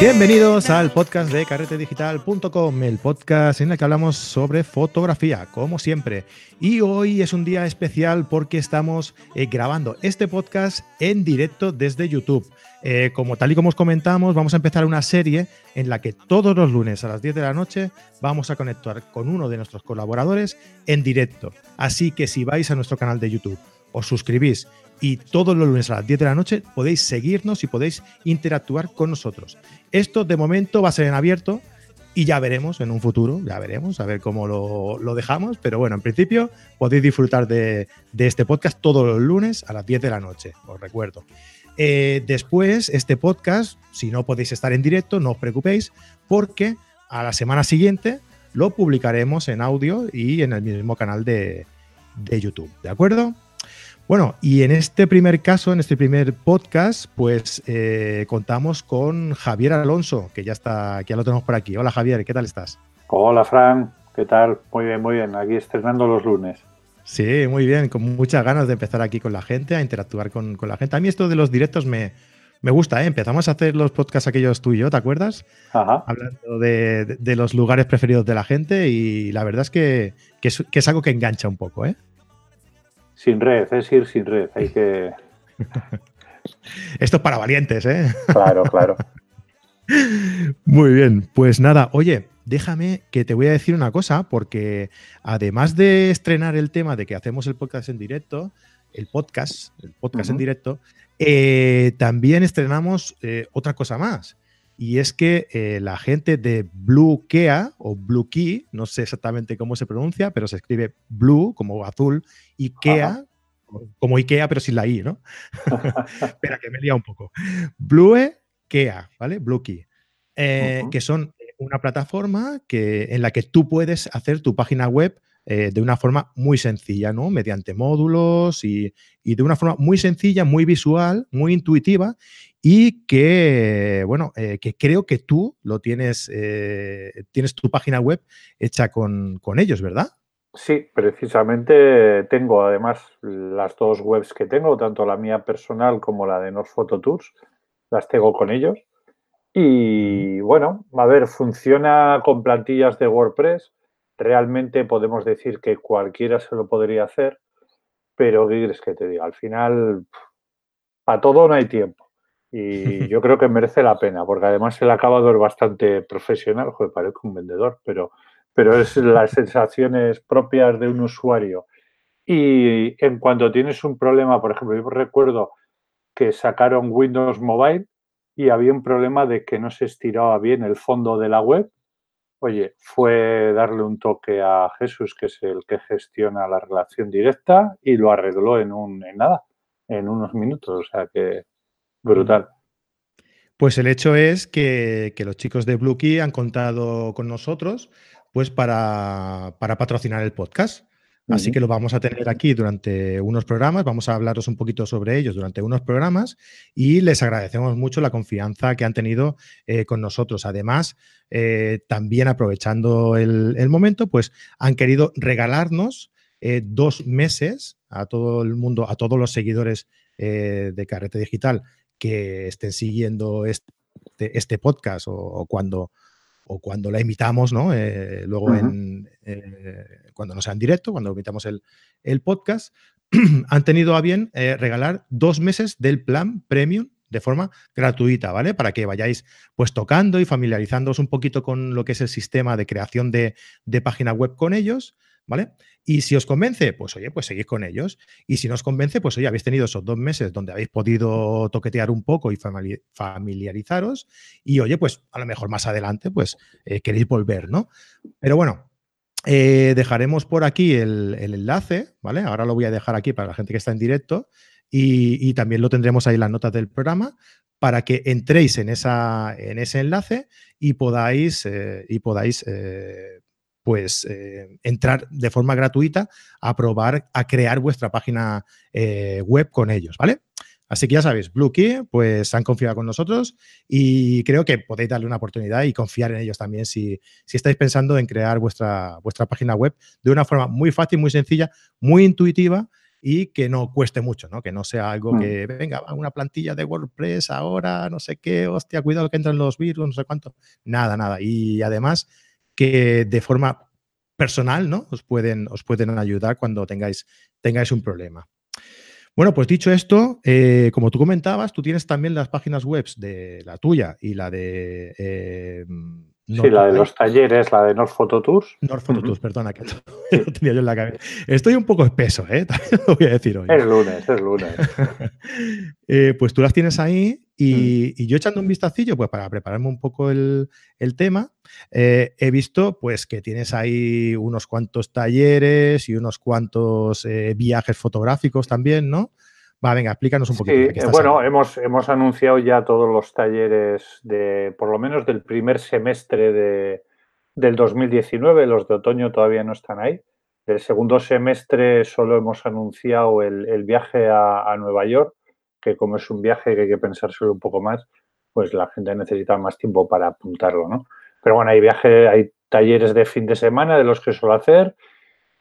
Bienvenidos al podcast de carretedigital.com, el podcast en el que hablamos sobre fotografía, como siempre. Y hoy es un día especial porque estamos eh, grabando este podcast en directo desde YouTube. Eh, como tal y como os comentamos, vamos a empezar una serie en la que todos los lunes a las 10 de la noche vamos a conectar con uno de nuestros colaboradores en directo. Así que si vais a nuestro canal de YouTube, os suscribís y todos los lunes a las 10 de la noche podéis seguirnos y podéis interactuar con nosotros. Esto de momento va a ser en abierto y ya veremos en un futuro, ya veremos, a ver cómo lo, dejamos, pero bueno, en principio podéis disfrutar de, este podcast todos los lunes a las 10 de la noche, os recuerdo. Eh, después, este podcast, si no podéis estar en directo, no os preocupéis, porque a la semana siguiente lo publicaremos en audio y en el mismo canal de, de YouTube, ¿de acuerdo? Bueno, y en este primer caso, en este primer podcast, pues eh, contamos con Javier Alonso, que ya está, que ya lo tenemos por aquí. Hola Javier, ¿qué tal estás? Hola Fran, ¿qué tal? Muy bien, muy bien. Aquí estrenando los lunes. Sí, muy bien, con muchas ganas de empezar aquí con la gente, a interactuar con, la gente. A mí esto de los directos me, gusta, ¿eh? Empezamos a hacer los podcasts aquellos tú y yo, ¿te acuerdas? Ajá. Hablando de, los lugares preferidos de la gente y la verdad es que, que, es, que es algo que engancha un poco, ¿eh? Sin red, es ir sin red. Hay que. Esto es para valientes, ¿eh? Claro, claro. Muy bien, pues nada, oye, déjame que te voy a decir una cosa, porque además de estrenar el tema de que hacemos el podcast en directo, el podcast, el podcast en directo, eh, también estrenamos eh, otra cosa más. Y es que eh, la gente de Blue Kea o Blue Key, no sé exactamente cómo se pronuncia, pero se escribe Blue como azul y Kea como Ikea, pero sin la I, ¿no? Espera, que me he un poco. Blue Kea, ¿vale? Blue Key. Eh, que son una plataforma que, en la que tú puedes hacer tu página web eh, de una forma muy sencilla, ¿no? Mediante módulos y, y, de una forma muy sencilla, muy visual, muy intuitiva y que, bueno, eh, que creo que tú lo tienes, eh, tienes tu página web hecha con, ellos, ¿verdad? Sí, precisamente tengo además las dos webs que tengo, tanto la mía personal como la de North Photo Tours, las tengo con ellos. Y bueno, a ver, funciona con plantillas de WordPress. Realmente podemos decir que cualquiera se lo podría hacer, pero ¿qué quieres que te diga? Al final, para todo no hay tiempo. Y yo creo que merece la pena, porque además el acabado es bastante profesional, joder, parezco un vendedor, pero, pero es las sensaciones propias de un usuario. Y en cuanto tienes un problema, por ejemplo, yo recuerdo que sacaron Windows Mobile y había un problema de que no se estiraba bien el fondo de la web. Oye, fue darle un toque a Jesús, que es el que gestiona la relación directa, y lo arregló en un en nada, en unos minutos. O sea que Brutal. Pues el hecho es que, los chicos de Blue Key han contado con nosotros pues para, patrocinar el podcast. Así que lo vamos a tener aquí durante unos programas, vamos a hablaros un poquito sobre ellos durante unos programas y les agradecemos mucho la confianza que han tenido eh, con nosotros. Además, eh, también aprovechando el, momento, pues han querido regalarnos eh, dos meses a todo el mundo, a todos los seguidores de Carrete Digital que estén siguiendo este, este podcast o, cuando o cuando la imitamos, ¿no? Eh, luego en, eh, cuando no sea en directo, cuando imitamos el, podcast, han tenido a bien eh, regalar dos meses del plan premium de forma gratuita, ¿vale? Para que vayáis pues tocando y familiarizándoos un poquito con lo que es el sistema de creación de, de página web con ellos, ¿vale? Y si os convence, pues oye, pues seguid con ellos. Y si no os convence, pues oye, habéis tenido esos dos meses donde habéis podido toquetear un poco y familiarizaros. Y oye, pues a lo mejor más adelante, pues eh, queréis volver, ¿no? Pero bueno, eh, dejaremos por aquí el, enlace, ¿vale? Ahora lo voy a dejar aquí para la gente que está en directo. Y, también lo tendremos ahí en las notas del programa para que entréis en, esa, en ese enlace y podáis, eh, y podáis pues eh, entrar de forma gratuita a probar a crear vuestra página eh, web con ellos, ¿vale? Así que ya sabéis, Blue Key, pues han confiado con nosotros y creo que podéis darle una oportunidad y confiar en ellos también si, si estáis pensando en crear vuestra, vuestra página web de una forma muy fácil, muy sencilla, muy intuitiva y que no cueste mucho, ¿no? Que no sea algo mm. que venga, una plantilla de WordPress ahora, no sé qué, hostia, cuidado que entran los virus, no sé cuánto. Nada, nada. Y además que de forma personal, ¿no? Os pueden, os pueden ayudar cuando tengáis, tengáis un problema. Bueno, pues dicho esto, eh, como tú comentabas, tú tienes también las páginas web de la tuya y la de eh, sí, la de los talleres, la de North Photo Tours. North Photo Tours, perdona, que lo tenía yo en la cabeza. Estoy un poco espeso, ¿eh? También lo voy a decir hoy. Es lunes, es lunes. Eh, pues tú las tienes ahí y, yo echando un vistacillo, pues para prepararme un poco el, tema, eh, he visto pues que tienes ahí unos cuantos talleres y unos cuantos eh, viajes fotográficos también, ¿no? Va, venga, explícanos un poquito. Sí, bueno, hemos, hemos anunciado ya todos los talleres de, por lo menos del primer semestre de, del 2019, los de otoño todavía no están ahí. El segundo semestre solo hemos anunciado el, viaje a, Nueva York, que como es un viaje que hay que pensárselo un poco más, pues la gente necesita más tiempo para apuntarlo, ¿no? Pero bueno, hay viaje, hay talleres de fin de semana de los que suelo hacer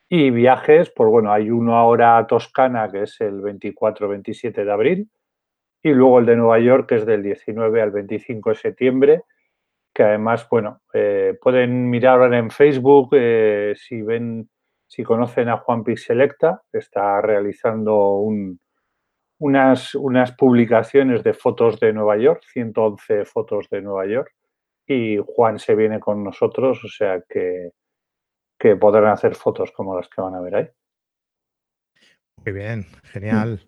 y viajes, pues bueno, hay uno ahora a Toscana, que es el 24-27 de abril, y luego el de Nueva York, que es del 19 al 25 de septiembre, que además, bueno, eh, pueden mirar en Facebook eh, si ven, si conocen a Juan Pixelecta, que está realizando unas, unas publicaciones de fotos de Nueva York, 111 fotos de Nueva York, y Juan se viene con nosotros, o sea que que podrán hacer fotos como las que van a ver ahí. Muy bien, genial.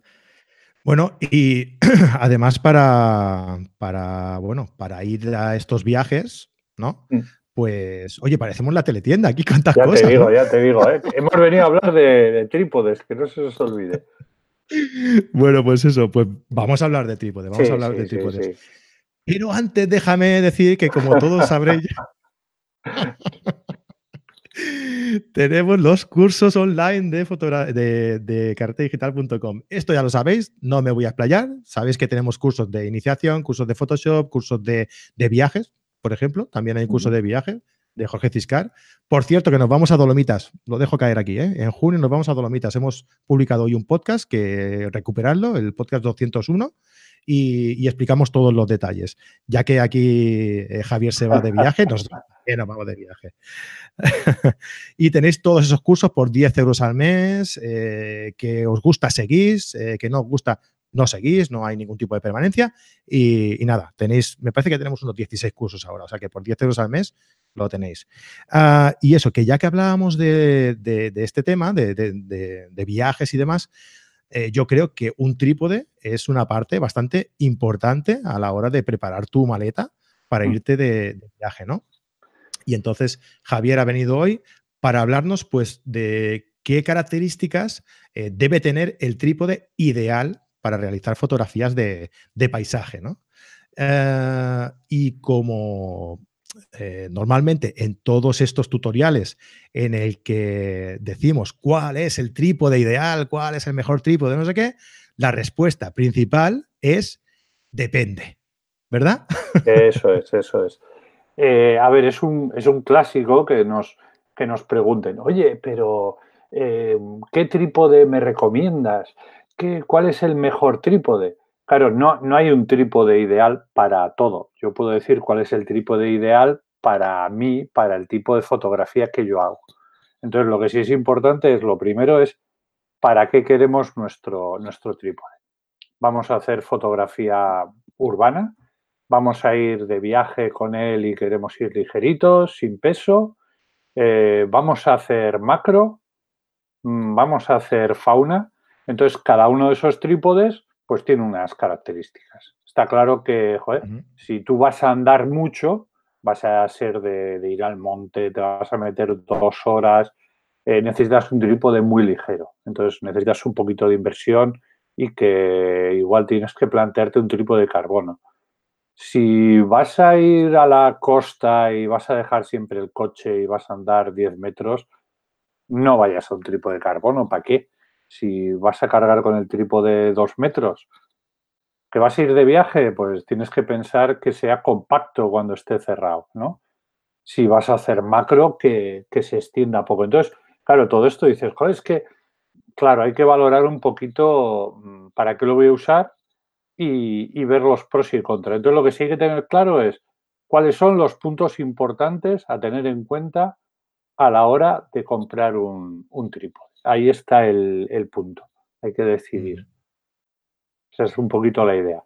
Bueno, y además para, para, bueno, para ir a estos viajes, ¿no? Mm. Pues, oye, parecemos la teletienda, aquí cuántas ya cosas. Ya te digo, ya te digo, ¿eh? Hemos venido a hablar de, trípodes, que no se os olvide. Bueno, pues eso, pues vamos a hablar de trípodes, vamos a hablar de trípodes. Pero antes déjame decir que como todos sabréis, Tenemos los cursos online de, de, de Esto ya lo sabéis, no me voy a explayar. Sabéis que tenemos cursos de iniciación, cursos de Photoshop, cursos de, viajes, por ejemplo. También hay un curso de viaje de Jorge Ciscar. Por cierto, que nos vamos a Dolomitas. Lo dejo caer aquí. ¿eh? En junio nos vamos a Dolomitas. Hemos publicado hoy un podcast que recuperarlo, el podcast 201 y, explicamos todos los detalles. Ya que aquí eh, Javier se va de viaje, nos, nos vamos de viaje. y tenéis todos esos cursos por 10 euros al mes, eh, que os gusta seguís, eh, que no os gusta no seguís, no hay ningún tipo de permanencia y, nada, tenéis, me parece que tenemos unos 16 cursos ahora, o sea que por 10 euros al mes lo tenéis. Ah, y eso, que ya que hablábamos de, este tema, de, viajes y demás, eh, yo creo que un trípode es una parte bastante importante a la hora de preparar tu maleta para mm. irte de, viaje, ¿no? Y entonces Javier ha venido hoy para hablarnos pues de qué características eh, debe tener el trípode ideal para realizar fotografías de, paisaje, ¿no? Eh, y como eh, normalmente en todos estos tutoriales en el que decimos cuál es el trípode ideal, cuál es el mejor trípode, no sé qué, la respuesta principal es depende, ¿verdad? Eso es, eso es. Eh, a ver, es un, es un clásico que nos, que nos pregunten, oye, pero eh, ¿qué trípode me recomiendas? ¿Qué, ¿Cuál es el mejor trípode? Claro, no, no hay un trípode ideal para todo. Yo puedo decir cuál es el trípode ideal para mí, para el tipo de fotografía que yo hago. Entonces, lo que sí es importante es, lo primero es, ¿para qué queremos nuestro, nuestro trípode? Vamos a hacer fotografía urbana, vamos a ir de viaje con él y queremos ir ligeritos, sin peso, eh, vamos a hacer macro, mm, vamos a hacer fauna. Entonces, cada uno de esos trípodes pues tiene unas características. Está claro que, joder, si tú vas a andar mucho, vas a ser de, ir al monte, te vas a meter dos horas, eh, necesitas un trípode muy ligero. Entonces necesitas un poquito de inversión y que igual tienes que plantearte un trípode de carbono. Si vas a ir a la costa y vas a dejar siempre el coche y vas a andar 10 metros, no vayas a un trípode de carbono. ¿Para qué? Si vas a cargar con el trípode de dos metros, que vas a ir de viaje, pues tienes que pensar que sea compacto cuando esté cerrado, ¿no? Si vas a hacer macro, que, se extienda poco. Entonces, claro, todo esto dices, joder, es que claro, hay que valorar un poquito mm, para qué lo voy a usar y, ver los pros y contras. Entonces, lo que sí hay que tener claro es cuáles son los puntos importantes a tener en cuenta a la hora de comprar un, trípode. Ahí está el, punto. Hay que decidir. Esa es un poquito la idea.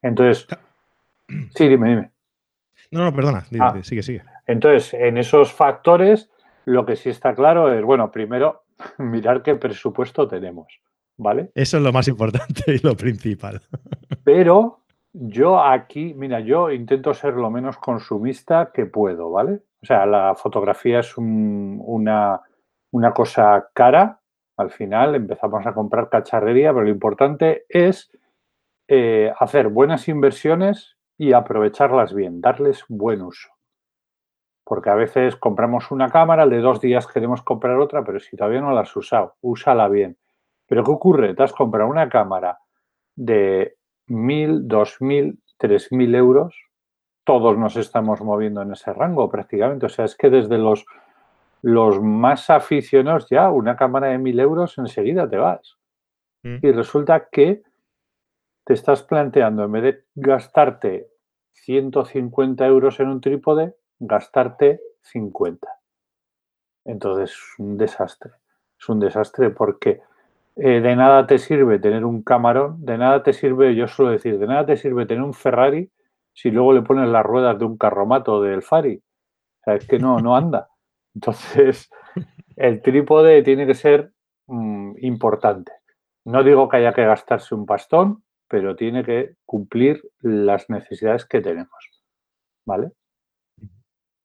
Entonces, sí, dime, dime. No, no, perdona, ah. sigue, sigue. Entonces, en esos factores, lo que sí está claro es, bueno, primero, mirar qué presupuesto tenemos, ¿vale? Eso es lo más importante y lo principal. Pero yo aquí, mira, yo intento ser lo menos consumista que puedo, ¿vale? O sea, la fotografía es una, cosa cara, al final empezamos a comprar cacharrería, pero lo importante es eh, hacer buenas inversiones y aprovecharlas bien, darles buen uso. Porque a veces compramos una cámara, de dos días queremos comprar otra, pero si todavía no la has usado, úsala bien. Pero ¿qué ocurre? Te has comprado una cámara de 1.000, 2.000, 3.000 euros. Todos nos estamos moviendo en ese rango prácticamente. O sea, es que desde los, los más aficionados ya, una cámara de 1.000 euros enseguida te vas. Mm. Y resulta que te estás planteando, en vez de gastarte 150 euros en un trípode, gastarte 50. Entonces es un desastre. Es un desastre porque eh, de nada te sirve tener un camarón, de nada te sirve, yo suelo decir, de nada te sirve tener un Ferrari si luego le pones las ruedas de un carromato del Fari. O sea, es que no, no anda. Entonces, el trípode tiene que ser mm, importante. No digo que haya que gastarse un pastón, pero tiene que cumplir las necesidades que tenemos. ¿Vale?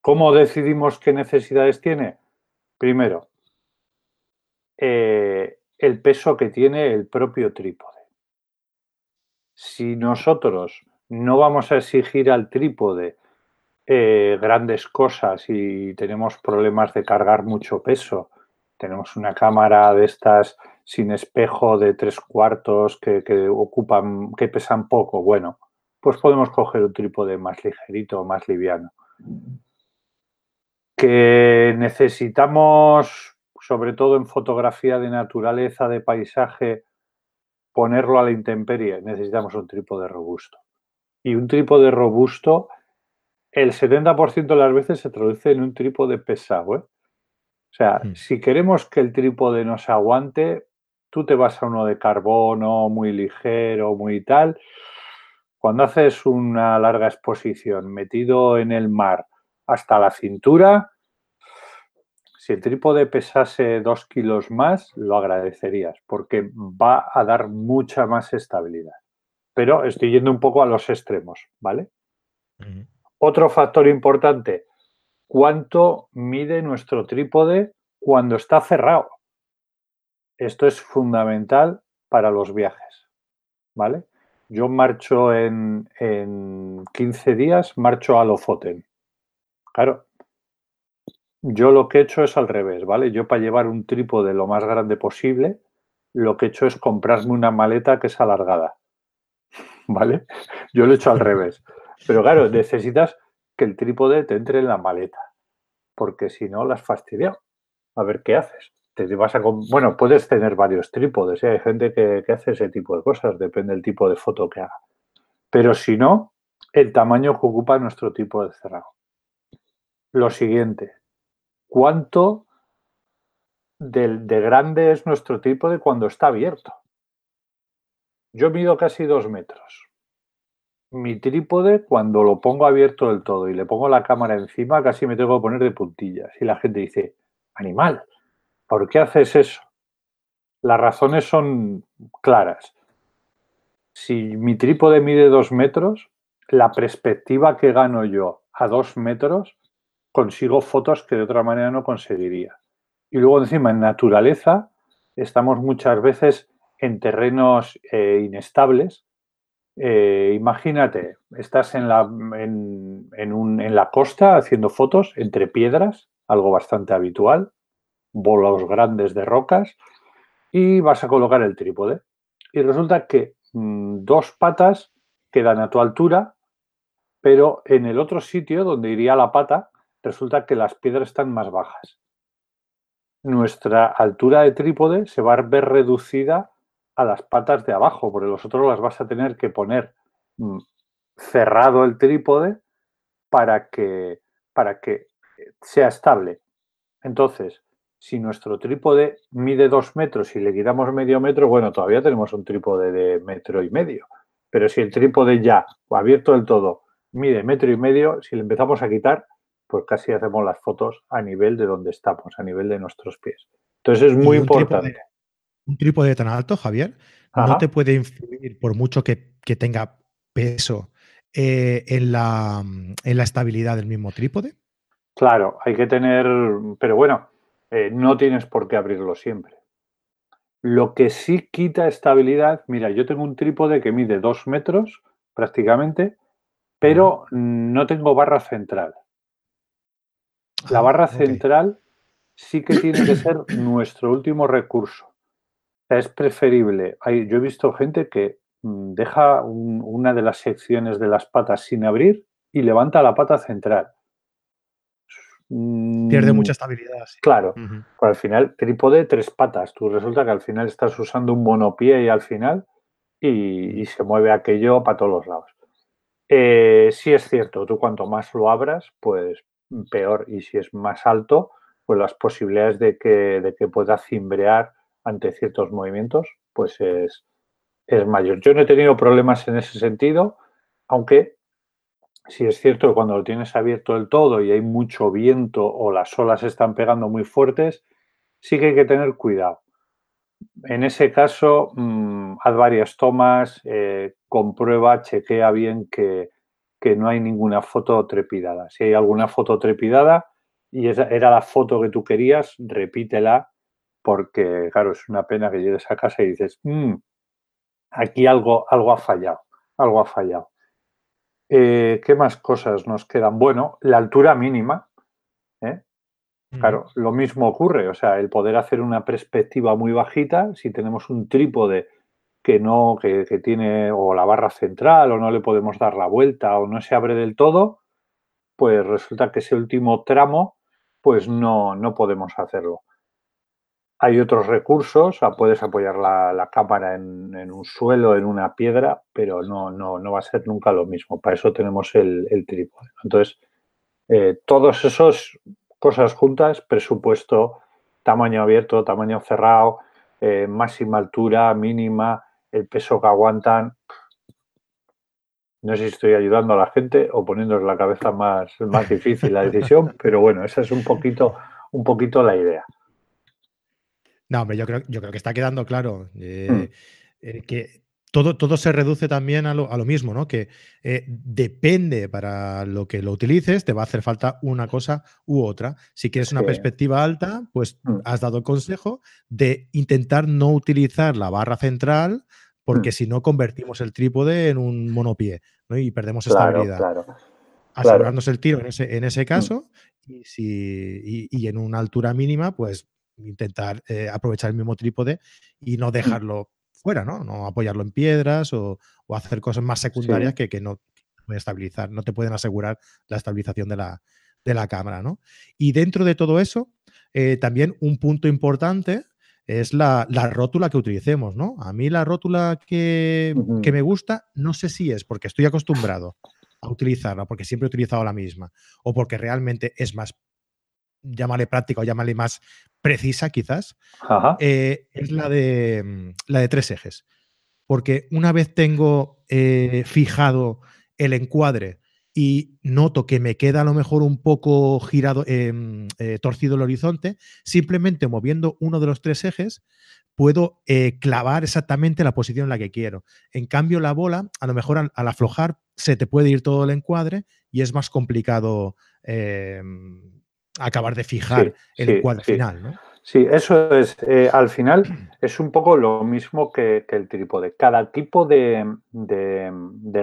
¿Cómo decidimos qué necesidades tiene? Primero, eh, el peso que tiene el propio trípode. Si nosotros no vamos a exigir al trípode eh, grandes cosas y tenemos problemas de cargar mucho peso, tenemos una cámara de estas sin espejo de tres cuartos que, que ocupan, que pesan poco, bueno, pues podemos coger un trípode más ligerito, más liviano que necesitamos, sobre todo en fotografía de naturaleza, de paisaje, ponerlo a la intemperie, necesitamos un trípode robusto. Y un trípode robusto, el 70% de las veces se traduce en un trípode pesado. ¿eh? O sea, mm. si queremos que el trípode nos aguante, tú te vas a uno de carbono, muy ligero, muy tal. Cuando haces una larga exposición metido en el mar, hasta la cintura. Si el trípode pesase dos kilos más, lo agradecerías porque va a dar mucha más estabilidad. Pero estoy yendo un poco a los extremos, ¿vale? Otro factor importante, ¿cuánto mide nuestro trípode cuando está cerrado? Esto es fundamental para los viajes, ¿vale? Yo marcho en, en 15 días, marcho a Lofoten. Claro, yo lo que he hecho es al revés, ¿vale? Yo para llevar un trípode lo más grande posible, lo que he hecho es comprarme una maleta que es alargada, ¿vale? Yo lo he hecho al revés. Pero claro, necesitas que el trípode te entre en la maleta, porque si no, las fastidiado. A ver qué haces. Te vas a bueno, puedes tener varios trípodes, ¿eh? hay gente que, que hace ese tipo de cosas, depende del tipo de foto que haga. Pero si no, el tamaño que ocupa nuestro tipo de cerrado lo siguiente. ¿Cuánto de, de grande es nuestro trípode cuando está abierto? Yo mido casi dos metros. Mi trípode, cuando lo pongo abierto del todo y le pongo la cámara encima, casi me tengo que poner de puntillas. Y la gente dice, animal, ¿por qué haces eso? Las razones son claras. Si mi trípode mide dos metros, la perspectiva que gano yo a dos metros consigo fotos que de otra manera no conseguiría. Y luego encima en naturaleza estamos muchas veces en terrenos eh, inestables. Eh, imagínate, estás en la, en, en la costa haciendo fotos entre piedras, algo bastante habitual, bolos grandes de rocas, y vas a colocar el trípode. Y resulta que mm, dos patas quedan a tu altura, pero en el otro sitio donde iría la pata resulta que las piedras están más bajas. nuestra altura de trípode se va a ver reducida a las patas de abajo, porque los otros las vas a tener que poner mm, cerrado el trípode para que, para que sea estable. Entonces, si nuestro trípode mide dos metros y le quitamos medio metro, bueno, todavía tenemos un trípode de metro y medio. Pero si el trípode ya, abierto del todo, mide metro y medio, si le empezamos a quitar, pues casi hacemos las fotos a nivel de donde estamos, a nivel de nuestros pies. Entonces es muy importante. un trípode tan alto, Javier, no te puede influir por mucho que, tenga peso eh, en, la, en la estabilidad del mismo trípode. Claro, hay que tener, pero bueno, eh, no tienes por qué abrirlo siempre. Lo que sí quita estabilidad, mira, yo tengo un trípode que mide dos metros prácticamente, pero no tengo barra central. La ah, barra central sí que tiene que ser nuestro último recurso. Es preferible. yo he visto gente que mm, deja una de las secciones de las patas sin abrir y levanta la pata central. Pierde mm, mucha estabilidad. Claro, al final trípode tres patas. Tú resulta que al final estás usando un monopié y al final y, se mueve aquello para todos los lados. Eh, sí es cierto, tú cuanto más lo abras, pues peor. Y si es más alto, pues las posibilidades de que, de que pueda cimbrear ante ciertos movimientos, pues es, es mayor. Yo no he tenido problemas en ese sentido, aunque si es cierto que cuando lo tienes abierto del todo y hay mucho viento o las olas están pegando muy fuertes, sí que hay que tener cuidado. En ese caso, mm, haz varias tomas, eh, comprueba, chequea bien que, no hay ninguna foto trepidada. Si hay alguna foto trepidada y esa era la foto que tú querías, repítela porque, claro, es una pena que llegues a casa y dices, mm, aquí algo, algo ha fallado, algo ha fallado. Eh, ¿Qué más cosas nos quedan? Bueno, la altura mínima. ¿eh? Claro, lo mismo ocurre, o sea, el poder hacer una perspectiva muy bajita, si tenemos un trípode que no, que, tiene o la barra central o no le podemos dar la vuelta o no se abre del todo, pues resulta que ese último tramo, pues no, no podemos hacerlo. Hay otros recursos, puedes apoyar la, cámara en, un suelo, en una piedra, pero no, no, no va a ser nunca lo mismo. Para eso tenemos el, trípode. Entonces, eh, todas esas cosas juntas, presupuesto, tamaño abierto, tamaño cerrado, eh, máxima altura, mínima, el peso que aguantan. No sé si estoy ayudando a la gente o poniéndoles la cabeza más, más difícil la decisión, pero bueno, esa es un poquito, un poquito la idea. No, hombre, yo creo, yo creo que está quedando claro eh, mm. eh, que todo, todo, se reduce también a lo, mismo, ¿no? Que eh, depende para lo que lo utilices, te va a hacer falta una cosa u otra. Si quieres una perspectiva alta, pues mm. has dado el consejo de intentar no utilizar la barra central, porque mm. si no convertimos el trípode en un monopié ¿no? y perdemos estabilidad. Claro, Asegurarnos el tiro en ese, en ese caso y, si, y en una altura mínima, pues intentar eh, aprovechar el mismo trípode y no dejarlo fuera, ¿no? No apoyarlo en piedras o, hacer cosas más secundarias que, que, no pueden estabilizar, no te pueden asegurar la estabilización de la, de la cámara, ¿no? Y dentro de todo eso, eh, también un punto importante es la, rótula que utilicemos, ¿no? A mí la rótula que, que, me gusta, no sé si es porque estoy acostumbrado a utilizarla, porque siempre he utilizado la misma, o porque realmente es más llámale práctica o llámale más precisa quizás, eh, es la de, mm, la de tres ejes. Porque una vez tengo eh, fijado el encuadre y noto que me queda a lo mejor un poco girado, eh, torcido el horizonte, simplemente moviendo uno de los tres ejes, puedo clavar exactamente la posición en la que quiero. En cambio, la bola, a lo mejor al, aflojar, se te puede ir todo el encuadre y es más complicado acabar de fijar el cuadro final, ¿no? Sí, eso es. Eh, al final es un poco lo mismo que, el trípode. Cada tipo de,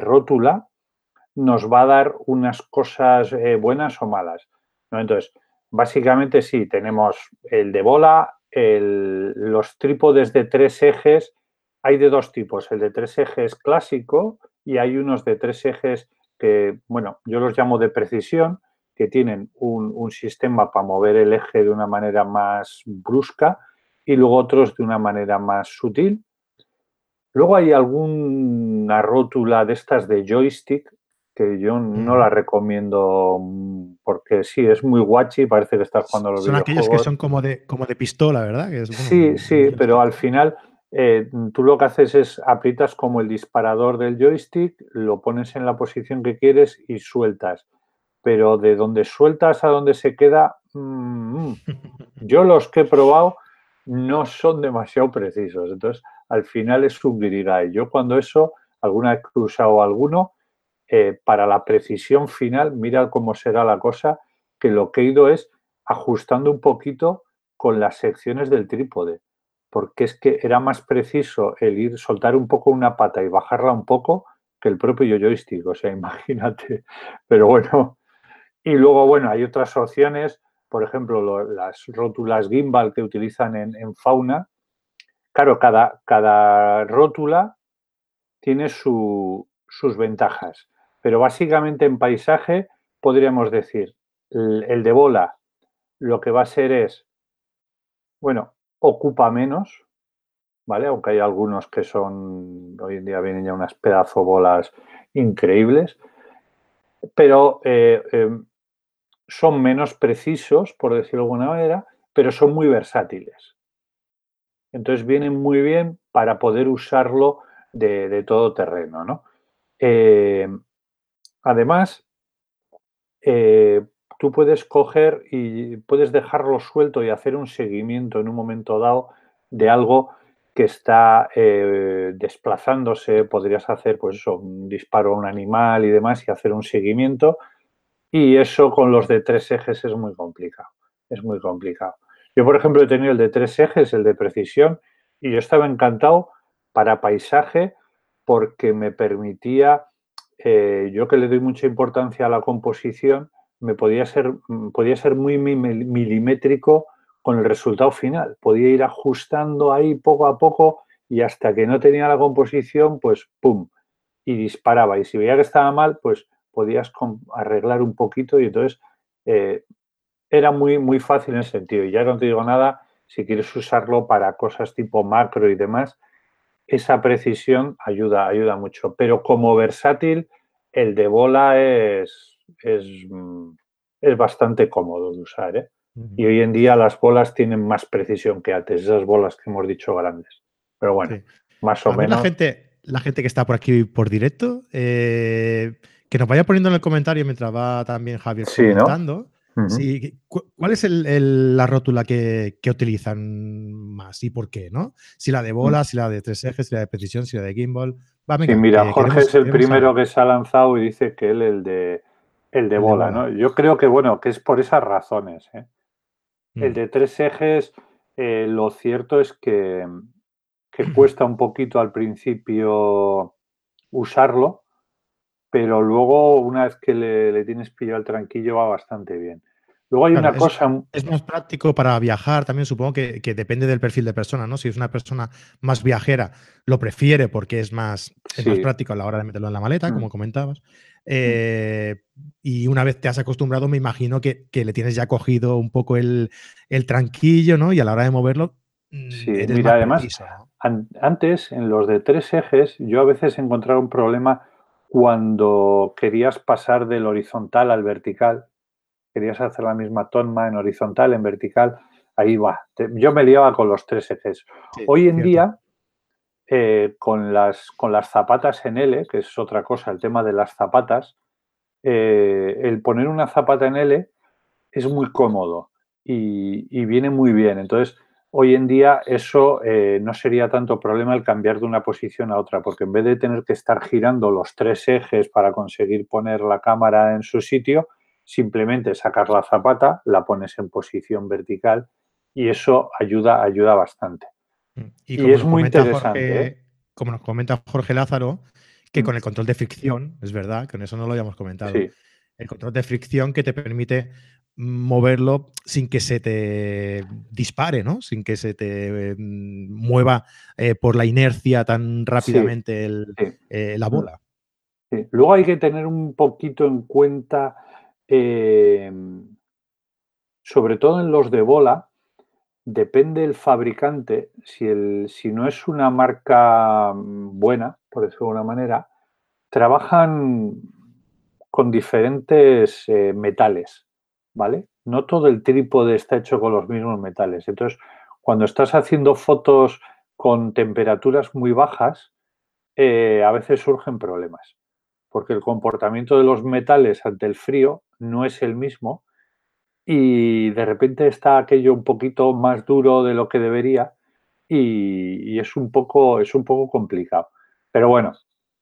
rótula nos va a dar unas cosas eh, buenas o malas. Entonces, básicamente sí, tenemos el de bola, los trípodes de tres ejes. Hay de dos tipos, el de tres ejes clásico y hay unos de tres ejes que, bueno, yo los llamo de precisión, que tienen un, sistema para mover el eje de una manera más brusca y luego otros de una manera más sutil. Luego hay alguna rótula de estas de joystick que yo no la recomiendo porque sí, es muy guachi, parece que estás jugando los Son aquellas que son como de, como de pistola, ¿verdad? sí, sí, pero al final eh, tú lo que haces es aprietas como el disparador del joystick, lo pones en la posición que quieres y sueltas pero de donde sueltas a donde se queda, mm, yo los que he probado no son demasiado precisos. Entonces, al final es un guirigay. Yo cuando eso, alguna vez he usado alguno, eh, para la precisión final, mira cómo será la cosa, que lo que he ido es ajustando un poquito con las secciones del trípode, porque es que era más preciso el ir, soltar un poco una pata y bajarla un poco que el propio joystick, o sea, imagínate. Pero bueno, y luego, bueno, hay otras opciones, por ejemplo, las rótulas gimbal que utilizan en, fauna. Claro, cada, cada rótula tiene sus ventajas, pero básicamente en paisaje podríamos decir, el, de bola lo que va a ser es, bueno, ocupa menos, ¿vale? Aunque hay algunos que son, hoy en día vienen ya unas pedazo bolas increíbles, pero eh, em, son menos precisos, por decirlo de alguna manera, pero son muy versátiles. Entonces vienen muy bien para poder usarlo de, todo terreno. ¿no? Eh, además, eh, tú puedes coger y puedes dejarlo suelto y hacer un seguimiento en un momento dado de algo que está eh, desplazándose, podrías hacer pues eso, un disparo a un animal y demás y hacer un seguimiento y eso con los de tres ejes es muy complicado. Es muy complicado. Yo, por ejemplo, he tenido el de tres ejes, el de precisión, y yo estaba encantado para paisaje porque me permitía, eh, yo que le doy mucha importancia a la composición, me podía ser, podía ser muy milimétrico con el resultado final. Podía ir ajustando ahí poco a poco y hasta que no tenía la composición, pues ¡pum! Y disparaba. Y si veía que estaba mal, pues podías arreglar un poquito y entonces eh, era muy, muy fácil en ese sentido. Y ya no te digo nada, si quieres usarlo para cosas tipo macro y demás, esa precisión ayuda, ayuda mucho. Pero como versátil, el de bola es, es, mm, bastante cómodo de usar. ¿eh? Y hoy en día las bolas tienen más precisión que antes, esas bolas que hemos dicho grandes. Pero bueno, más o menos. La gente, la gente que está por aquí por directo, eh, que nos vaya poniendo en el comentario mientras va también Javier comentando. ¿Cuál es la rótula que, utilizan más y por qué? ¿no? Si la de mm. bola, si la de tres ejes, si la de precisión, si la de gimbal. Va, mira, Jorge es el primero que se ha lanzado y dice que él el de, el de, bola, ¿no? Yo creo que, bueno, que es por esas razones. ¿eh? El mm. de tres ejes, eh, lo cierto es que, que cuesta un poquito al principio usarlo, pero luego una vez que le, tienes pillado el tranquillo va bastante bien. Luego hay una cosa... Es más práctico para viajar también, supongo que, depende del perfil de persona, ¿no? Si es una persona más viajera, lo prefiere porque es más, más práctico a la hora de meterlo en la maleta, como mm. comentabas. Mm. Eh, y una vez te has acostumbrado, me imagino que, le tienes ya cogido un poco el, tranquillo, ¿no? Y a la hora de moverlo, mm, sí, mira, además, antes en los de tres ejes, yo a veces encontraba un problema cuando querías pasar del horizontal al vertical, querías hacer la misma toma en horizontal, en vertical, ahí va. Yo me liaba con los tres ejes. Hoy en día, eh, con, las, con las zapatas en L, que es otra cosa, el tema de las zapatas, eh, el poner una zapata en L es muy cómodo y, y viene muy bien. Entonces, Hoy en día eso eh, no sería tanto problema el cambiar de una posición a otra, porque en vez de tener que estar girando los tres ejes para conseguir poner la cámara en su sitio, simplemente sacar la zapata, la pones en posición vertical y eso ayuda, ayuda bastante. Mm, y, es muy interesante. ¿eh? Como nos comenta Jorge Lázaro, que mm. con el control de fricción, es verdad, con eso no lo habíamos comentado. El control de fricción que te permite moverlo sin que se te dispare, ¿no? Sin que se te mm, mueva eh, por la inercia tan rápidamente eh, la bola. Luego hay que tener un poquito en cuenta sobre todo en los de bola, depende el fabricante, si, el, si no es una marca buena, por decirlo de alguna manera, trabajan con diferentes eh, metales, ¿vale? No todo el trípode está hecho con los mismos metales. Entonces, cuando estás haciendo fotos con temperaturas muy bajas, eh, a veces surgen problemas, porque el comportamiento de los metales ante el frío no es el mismo y de repente está aquello un poquito más duro de lo que debería y, es, un poco, es un poco complicado. Pero bueno,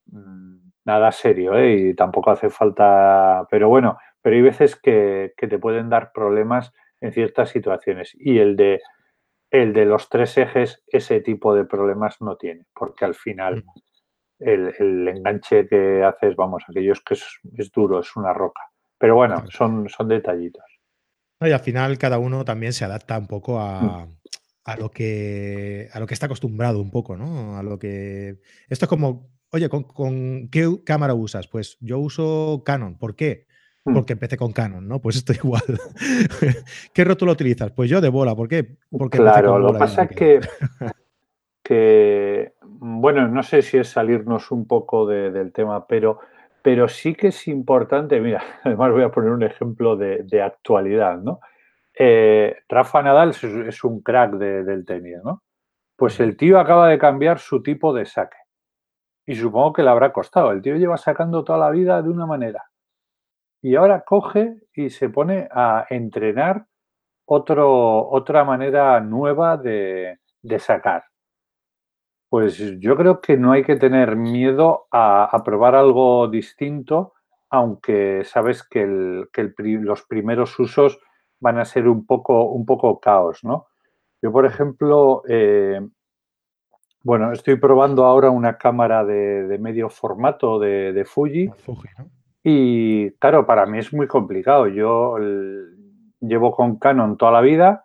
mm, nada serio ¿eh? y tampoco hace falta, pero bueno, pero hay veces que, te pueden dar problemas en ciertas situaciones y el de, el de los tres ejes ese tipo de problemas no tiene, porque al final mm. el, enganche que haces, vamos, aquello es que es, duro, es una roca. Pero bueno, son, son detallitos. Y al final cada uno también se adapta un poco mm. a, lo que a lo que está acostumbrado un poco, ¿no? A lo que. Esto es como, oye, ¿con, qué cámara usas? Pues yo uso Canon. ¿Por qué? Mm. Porque empecé con Canon, ¿no? Pues esto igual. ¿Qué rótulo utilizas? Pues yo de bola. ¿Por qué? Porque claro, lo que pasa es que, que, bueno, no sé si es salirnos un poco del tema, pero pero sí que es importante, mira, además voy a poner un ejemplo de, actualidad, ¿no? Eh, Rafa Nadal es, un crack del tenis, ¿no? Pues el tío acaba de cambiar su tipo de saque. Y supongo que le habrá costado. El tío lleva sacando toda la vida de una manera. Y ahora coge y se pone a entrenar otro, otra manera nueva de sacar. Pues yo creo que no hay que tener miedo a, probar algo distinto, aunque sabes que, los primeros usos van a ser un poco, un poco caos, ¿no? Yo, por ejemplo, eh, bueno, estoy probando ahora una cámara de, medio formato de, Fuji. Y claro, para mí es muy complicado. Yo llevo con Canon toda la vida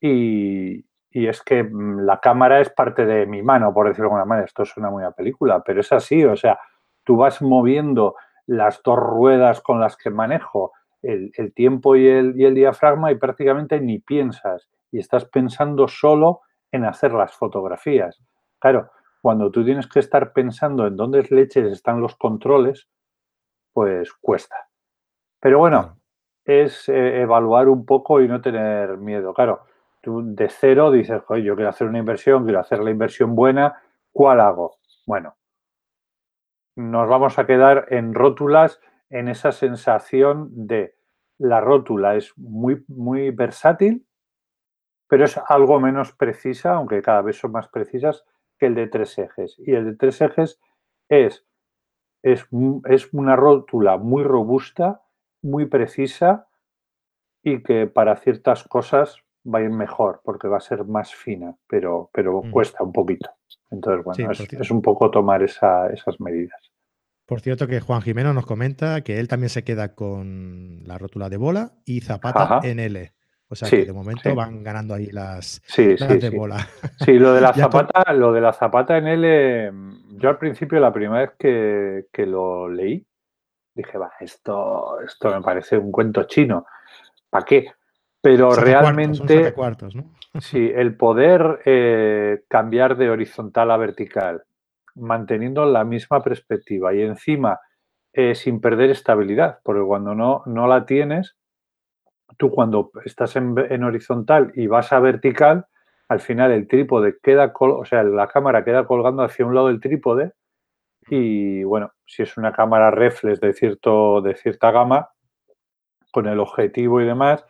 y, y es que mm, la cámara es parte de mi mano, por decirlo de alguna manera. Esto suena muy a película, pero es así. O sea, tú vas moviendo las dos ruedas con las que manejo el, tiempo y el, y el, diafragma y prácticamente ni piensas y estás pensando solo en hacer las fotografías. Claro, cuando tú tienes que estar pensando en dónde leches están los controles, pues cuesta. Pero bueno, es eh, evaluar un poco y no tener miedo. Claro, tú de cero dices, oye, yo quiero hacer una inversión, quiero hacer la inversión buena, ¿cuál hago? Bueno, nos vamos a quedar en rótulas, en esa sensación de la rótula es muy, muy versátil, pero es algo menos precisa, aunque cada vez son más precisas, que el de tres ejes. Y el de tres ejes es, es, es una rótula muy robusta, muy precisa y que para ciertas cosas va a ir mejor porque va a ser más fina, pero, pero mm. cuesta un poquito. Entonces, bueno, es, un poco tomar esas medidas. Por cierto, que Juan Jimeno nos comenta que él también se queda con la rótula de bola y zapata en L. O sea que de momento van ganando ahí las, de bola. Sí, lo de la zapata, lo de la zapata en L, yo al principio, la primera vez que, que lo leí, dije, va, esto, esto me parece un cuento chino. ¿Para qué? Pero realmente, sí, el poder eh, cambiar de horizontal a vertical, manteniendo la misma perspectiva y encima eh, sin perder estabilidad, porque cuando no, no la tienes, tú cuando estás en, horizontal y vas a vertical, al final el trípode queda, o sea, la cámara queda colgando hacia un lado del trípode y bueno, si es una cámara reflex de, cierto, de cierta gama, con el objetivo y demás,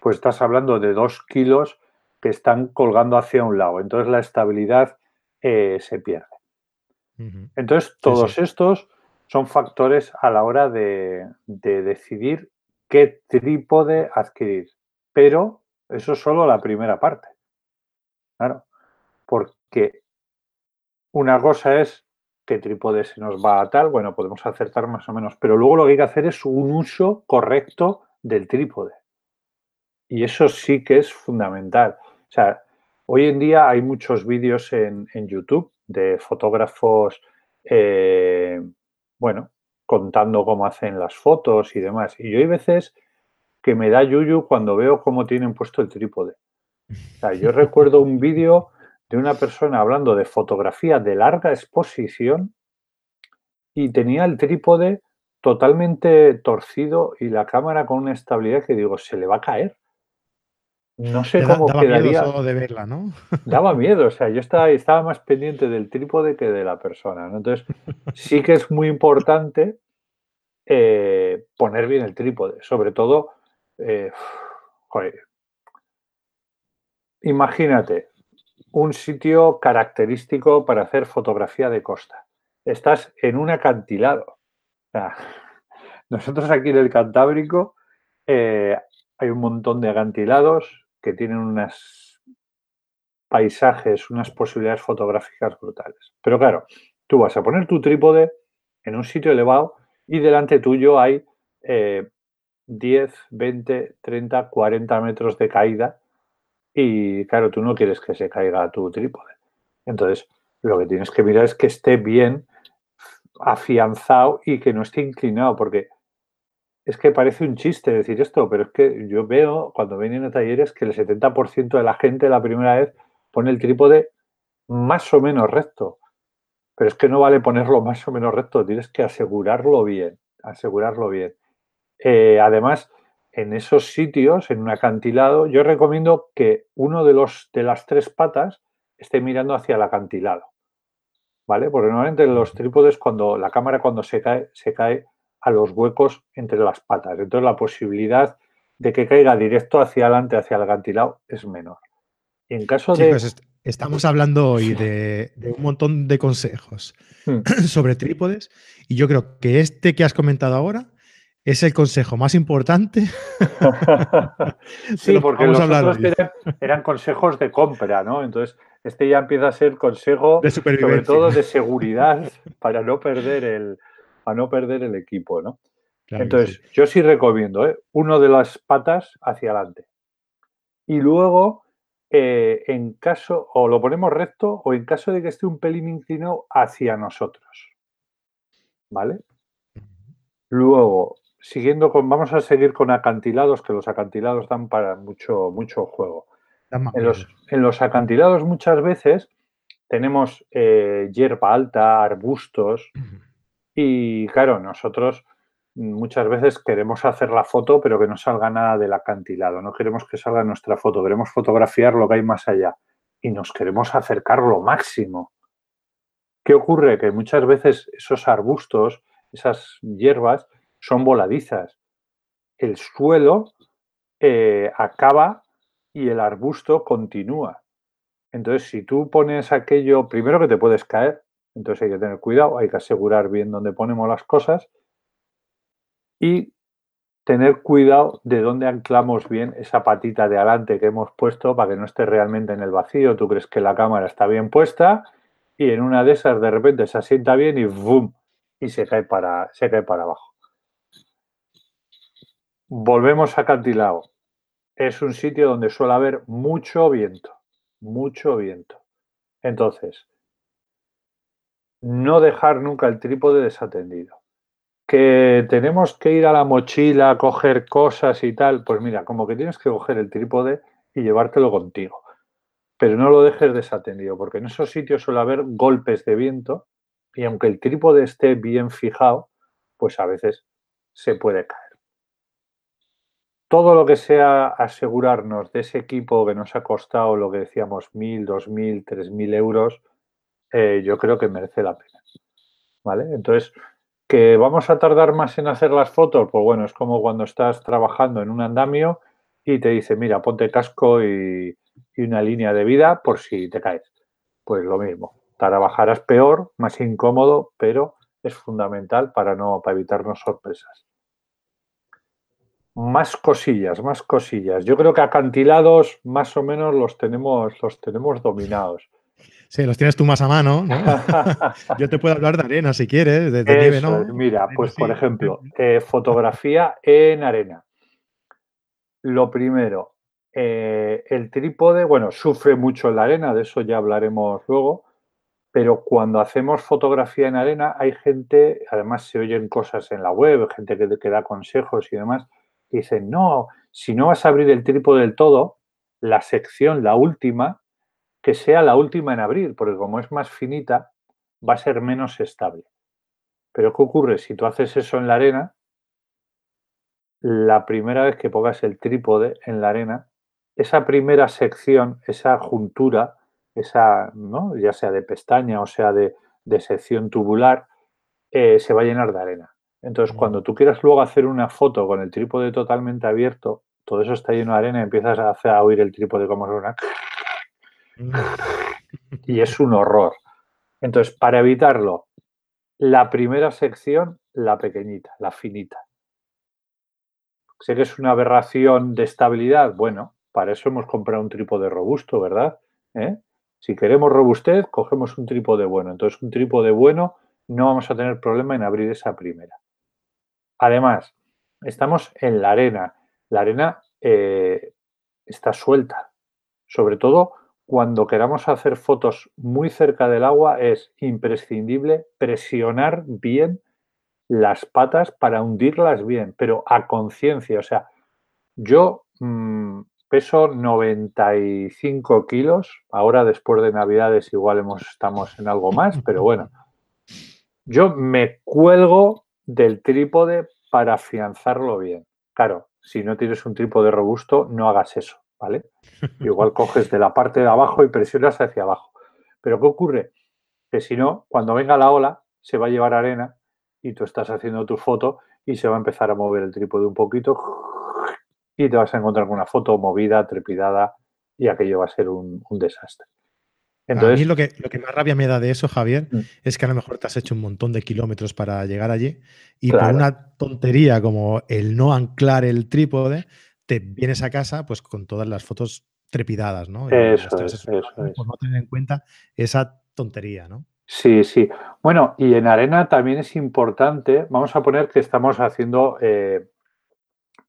pues estás hablando de dos kilos que están colgando hacia un lado. Entonces la estabilidad eh, se pierde. Entonces, todos estos son factores a la hora de, decidir qué trípode adquirir. Pero eso es solo la primera parte. Claro, porque una cosa es qué trípode se nos va a tal, bueno, podemos acertar más o menos, pero luego lo que hay que hacer es un uso correcto del trípode. Y eso sí que es fundamental. O sea, hoy en día hay muchos vídeos en, YouTube de fotógrafos, eh, bueno, contando cómo hacen las fotos y demás. Y yo hay veces que me da yuyu cuando veo cómo tienen puesto el trípode. yo recuerdo un vídeo de una persona hablando de fotografía de larga exposición y tenía el trípode totalmente torcido y la cámara con una estabilidad que digo, se le va a caer. No sé cómo daba quedaría. Miedo de verla, ¿no? Daba miedo, o sea, yo estaba, estaba más pendiente del trípode que de la persona. Entonces, sí que es muy importante eh, poner bien el trípode, sobre todo, eh, imagínate un sitio característico para hacer fotografía de costa. Estás en un acantilado. nosotros aquí en el Cantábrico eh, hay un montón de acantilados que tienen unos paisajes, unas posibilidades fotográficas brutales. Pero claro, tú vas a poner tu trípode en un sitio elevado y delante tuyo hay 10, 20, 30, 40 metros de caída y claro, tú no quieres que se caiga tu trípode. Entonces, lo que tienes que mirar es que esté bien afianzado y que no esté inclinado, porque es que parece un chiste decir esto, pero es que yo veo cuando vienen a talleres que el 70% de la gente la primera vez pone el trípode más o menos recto. Pero es que no vale ponerlo más o menos recto, tienes que asegurarlo bien, asegurarlo bien. Eh, además, en esos sitios, en un acantilado, yo recomiendo que uno de, los, de las tres patas esté mirando hacia el acantilado. ¿Vale? Porque normalmente los trípodes, cuando la cámara cuando se cae, se cae a los huecos entre las patas. Entonces la posibilidad de que caiga directo hacia adelante, hacia el acantilado, es menor. en caso de... estamos hablando hoy de, un montón de consejos hmm. sobre trípodes y yo creo que este que has comentado ahora es el consejo más importante. sí, porque los otros eran, consejos de compra, ¿no? Entonces, este ya empieza a ser consejo, sobre todo de seguridad, para no perder el, a no perder el equipo, ¿no? Entonces, yo sí recomiendo, ¿eh? uno de las patas hacia adelante. Y luego, eh, en caso, o lo ponemos recto, o en caso de que esté un pelín inclinado, hacia nosotros. ¿Vale? Luego, siguiendo con, vamos a seguir con acantilados, que los acantilados dan para mucho, mucho juego. En los, en los, acantilados muchas veces tenemos eh, hierba alta, arbustos, y claro, nosotros muchas veces queremos hacer la foto, pero que no salga nada del acantilado. No queremos que salga nuestra foto, queremos fotografiar lo que hay más allá. Y nos queremos acercar lo máximo. ¿Qué ocurre? Que muchas veces esos arbustos, esas hierbas, son voladizas. El suelo eh, acaba y el arbusto continúa. Entonces, si tú pones aquello, primero que te puedes caer, entonces hay que tener cuidado, hay que asegurar bien dónde ponemos las cosas y tener cuidado de dónde anclamos bien esa patita de adelante que hemos puesto para que no esté realmente en el vacío. Tú crees que la cámara está bien puesta y en una de esas de repente se asienta bien y ¡boom! y se cae para, se cae para abajo. Volvemos a Cantilao. Es un sitio donde suele haber mucho viento, mucho viento. Entonces, no dejar nunca el trípode desatendido. Que tenemos que ir a la mochila a coger cosas y tal, pues mira, como que tienes que coger el trípode y llevártelo contigo. Pero no lo dejes desatendido, porque en esos sitios suele haber golpes de viento y aunque el trípode esté bien fijado, pues a veces se puede caer. Todo lo que sea asegurarnos de ese equipo que nos ha costado lo que decíamos, mil, dos mil, tres mil euros, eh, yo creo que merece la pena. ¿Vale? Entonces, ¿que vamos a tardar más en hacer las fotos? Pues bueno, es como cuando estás trabajando en un andamio y te dice, mira, ponte casco y, una línea de vida por si te caes. Pues lo mismo. Trabajarás peor, más incómodo, pero es fundamental para no para evitarnos sorpresas. Más cosillas, más cosillas. Yo creo que acantilados más o menos los tenemos, los tenemos dominados. Sí, los tienes tú más a mano, ¿no? Yo te puedo hablar de arena si quieres, de, nieve, ¿no? Mira, pues por ejemplo, eh, fotografía en arena. Lo primero, eh, el trípode, bueno, sufre mucho en la arena, de eso ya hablaremos luego, Pero cuando hacemos fotografía en arena, hay gente, además se oyen cosas en la web, gente que, que da consejos y demás, que dicen, no, si no vas a abrir el trípode del todo, la sección, la última, que sea la última en abrir, porque como es más finita, va a ser menos estable. Pero ¿qué ocurre? Si tú haces eso en la arena, la primera vez que pongas el trípode en la arena, esa primera sección, esa juntura, esa, ¿no? ya sea de pestaña o sea de, sección tubular, eh, se va a llenar de arena. Entonces, cuando tú quieras luego hacer una foto con el trípode totalmente abierto, todo eso está lleno de arena y empiezas a, hacer, a oír el trípode como suena. Y es un horror. Entonces, para evitarlo, la primera sección, la pequeñita, la finita. Sé que es una aberración de estabilidad. Bueno, para eso hemos comprado un trípode robusto, ¿verdad? ¿Eh? Si queremos robustez, cogemos un trípode bueno. Entonces, un trípode bueno no vamos a tener problema en abrir esa primera. Además, estamos en la arena. La arena eh, está suelta. Sobre todo cuando queramos hacer fotos muy cerca del agua, es imprescindible presionar bien las patas para hundirlas bien, pero a conciencia. O sea, yo mm, peso 95 kilos, ahora después de Navidades igual estamos en algo más, pero bueno, yo me cuelgo del trípode para afianzarlo bien. Claro, si no tienes un trípode robusto, no hagas eso, ¿vale? Igual coges de la parte de abajo y presionas hacia abajo. Pero ¿qué ocurre? Que si no, cuando venga la ola, se va a llevar arena y tú estás haciendo tu foto y se va a empezar a mover el trípode un poquito y te vas a encontrar con una foto movida, trepidada y aquello va a ser un, desastre. Entonces, a mí lo que, lo que más rabia me da de eso, Javier, mm. es que a lo mejor te has hecho un montón de kilómetros para llegar allí y por una tontería como el no anclar el trípode, te vienes a casa pues con todas las fotos trepidadas, ¿no? Eso es, eso Por no tener en cuenta esa tontería, ¿no? Sí, sí. Bueno, y en arena también es importante, vamos a poner que estamos haciendo eh,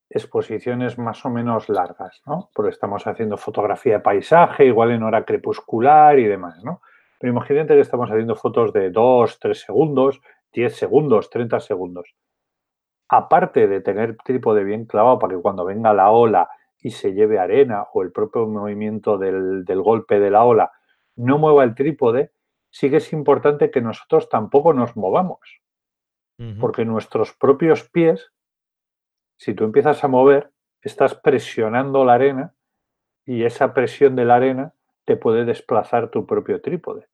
exposiciones más o menos largas, ¿no? Porque estamos haciendo fotografía de paisaje, igual en hora crepuscular y demás, ¿no? Pero imagínate que estamos haciendo fotos de 2, 3 segundos, 10 segundos, 30 segundos. Aparte de tener trípode bien clavado para que cuando venga la ola y se lleve arena o el propio movimiento del, golpe de la ola no mueva el trípode, sí que es importante que nosotros tampoco nos movamos. Porque nuestros propios pies si tú empiezas a mover, estás presionando la arena y esa presión de la arena te puede desplazar tu propio trípode.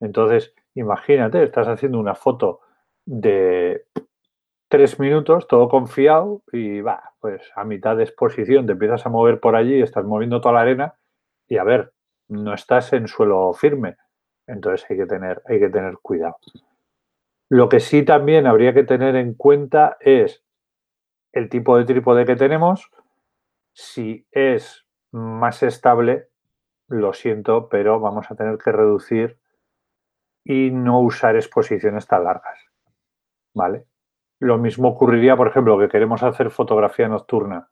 Entonces, imagínate, estás haciendo una foto de tres minutos, todo confiado, y va, pues a mitad de exposición te empiezas a mover por allí, estás moviendo toda la arena, y a ver, no estás en suelo firme. Entonces hay que tener, hay que tener cuidado. Lo que sí también habría que tener en cuenta es el tipo de trípode que tenemos. Si es más estable, lo siento, pero vamos a tener que reducir y no usar exposiciones tan largas. ¿Vale? Lo mismo ocurriría, por ejemplo, que queremos hacer fotografía nocturna.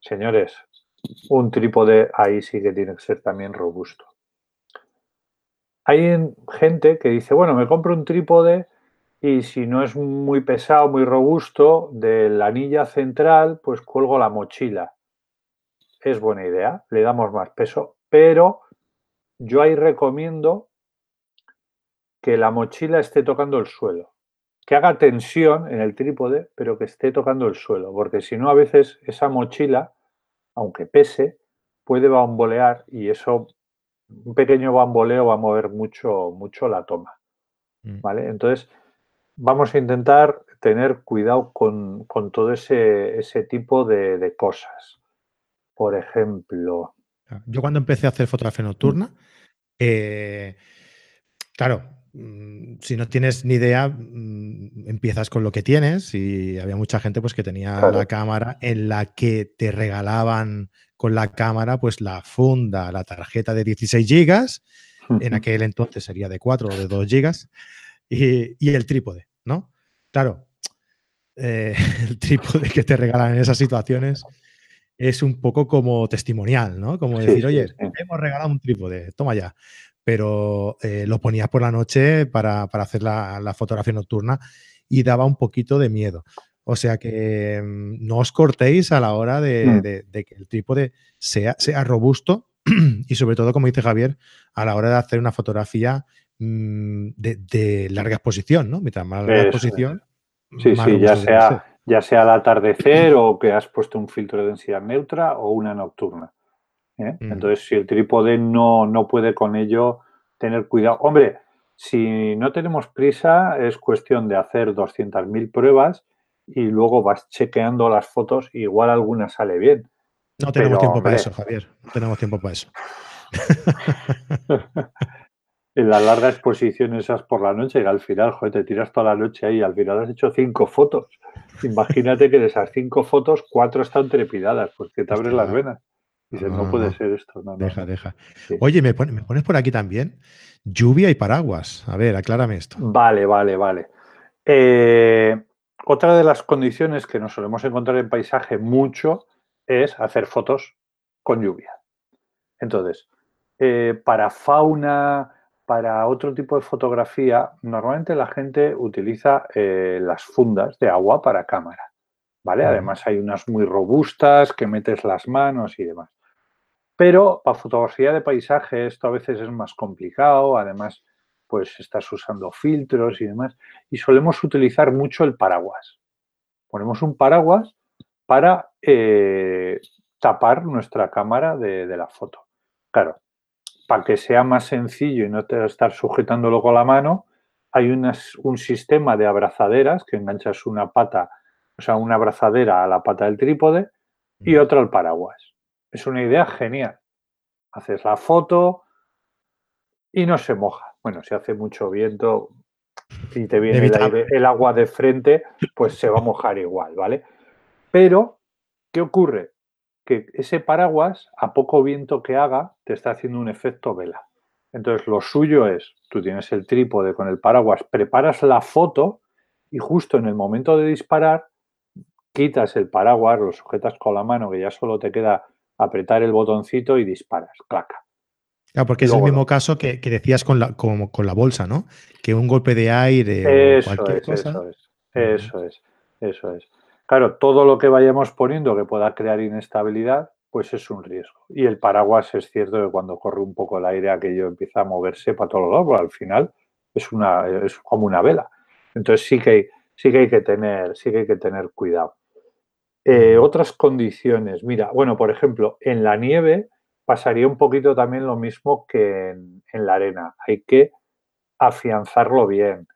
Señores, un trípode ahí sí que tiene que ser también robusto. Hay gente que dice, bueno, me compro un trípode y si no es muy pesado, muy robusto, de la anilla central, pues cuelgo la mochila. Es buena idea, le damos más peso, pero yo ahí recomiendo que la mochila esté tocando el suelo, que haga tensión en el trípode, pero que esté tocando el suelo, porque si no a veces esa mochila, aunque pese, puede bambolear y eso, un pequeño bamboleo va a mover mucho, mucho la toma. Mm. ¿Vale? Entonces, vamos a intentar tener cuidado con, todo ese, tipo de, cosas. Por ejemplo. Yo cuando empecé a hacer fotografía nocturna, eh, claro, si no tienes ni idea, mm, empiezas con lo que tienes y había mucha gente pues que tenía la cámara en la que te regalaban con la cámara pues la funda, la tarjeta de 16 gigas, en aquel entonces sería de 4 o de 2 gigas, y, el trípode, ¿no? Claro, eh, el trípode que te regalan en esas situaciones es un poco como testimonial, ¿no? Como decir, oye, hemos regalado un trípode, toma ya. Pero eh, lo ponías por la noche para, hacer la, fotografía nocturna y daba un poquito de miedo. O sea que mm, no os cortéis a la hora mm. de, que el trípode sea, sea robusto y sobre todo, como dice Javier, a la hora de hacer una fotografía mm, de, larga exposición, ¿no? Mientras más larga exposición. Sí, sí, ya sea, ya sea al atardecer o que has puesto un filtro de densidad neutra o una nocturna. ¿Eh? Entonces, si el trípode no, no puede con ello, tener cuidado. Hombre, si no tenemos prisa, es cuestión de hacer 200.000 pruebas y luego vas chequeando las fotos y igual alguna sale bien. No tenemos tiempo para eso, Javier. No tenemos tiempo para eso. en la larga exposición esas por la noche y al final, joder, te tiras toda la noche ahí y al final has hecho cinco fotos. Imagínate que de esas cinco fotos, cuatro están trepidadas, pues que te abres las venas. Dices, no, puede ser esto. deja, deja. Oye, ¿me, pones por aquí también lluvia y paraguas. A ver, aclárame esto. Vale, vale, vale. Eh, otra de las condiciones que nos solemos encontrar en paisaje mucho es hacer fotos con lluvia. Entonces, eh, para fauna, para otro tipo de fotografía, normalmente la gente utiliza eh, las fundas de agua para cámara. ¿Vale? Además hay unas muy robustas que metes las manos y demás. Pero para fotografía de paisaje esto a veces es más complicado, además pues estás usando filtros y demás, y solemos utilizar mucho el paraguas. Ponemos un paraguas para eh, tapar nuestra cámara de, la foto. Claro, para que sea más sencillo y no te estar sujetándolo con la mano, hay un sistema de abrazaderas que enganchas una pata, o sea, una abrazadera a la pata del trípode y otra al paraguas. Es una idea genial. Haces la foto y no se moja. Bueno, si hace mucho viento y te viene el, agua de frente, pues se va a mojar igual, ¿vale? Pero, ¿qué ocurre? Que ese paraguas, a poco viento que haga, te está haciendo un efecto vela. Entonces, lo suyo es, tú tienes el trípode con el paraguas, preparas la foto y justo en el momento de disparar, quitas el paraguas, lo sujetas con la mano, que ya solo te queda apretar el botoncito y disparas, claca. Claro, porque es el mismo caso que, decías con la, con, la bolsa, ¿no? Que un golpe de aire eso cualquier es, cosa. Eso es, eso es, eso es. Claro, todo lo que vayamos poniendo que pueda crear inestabilidad, pues es un riesgo. Y el paraguas es cierto que cuando corre un poco el aire aquello empieza a moverse para todos lados, al final es una es como una vela. Entonces sí que sí que hay que tener sí que hay que tener cuidado. Eh, otras condiciones, mira, bueno, por ejemplo, en la nieve pasaría un poquito también lo mismo que en, la arena. Hay que afianzarlo bien.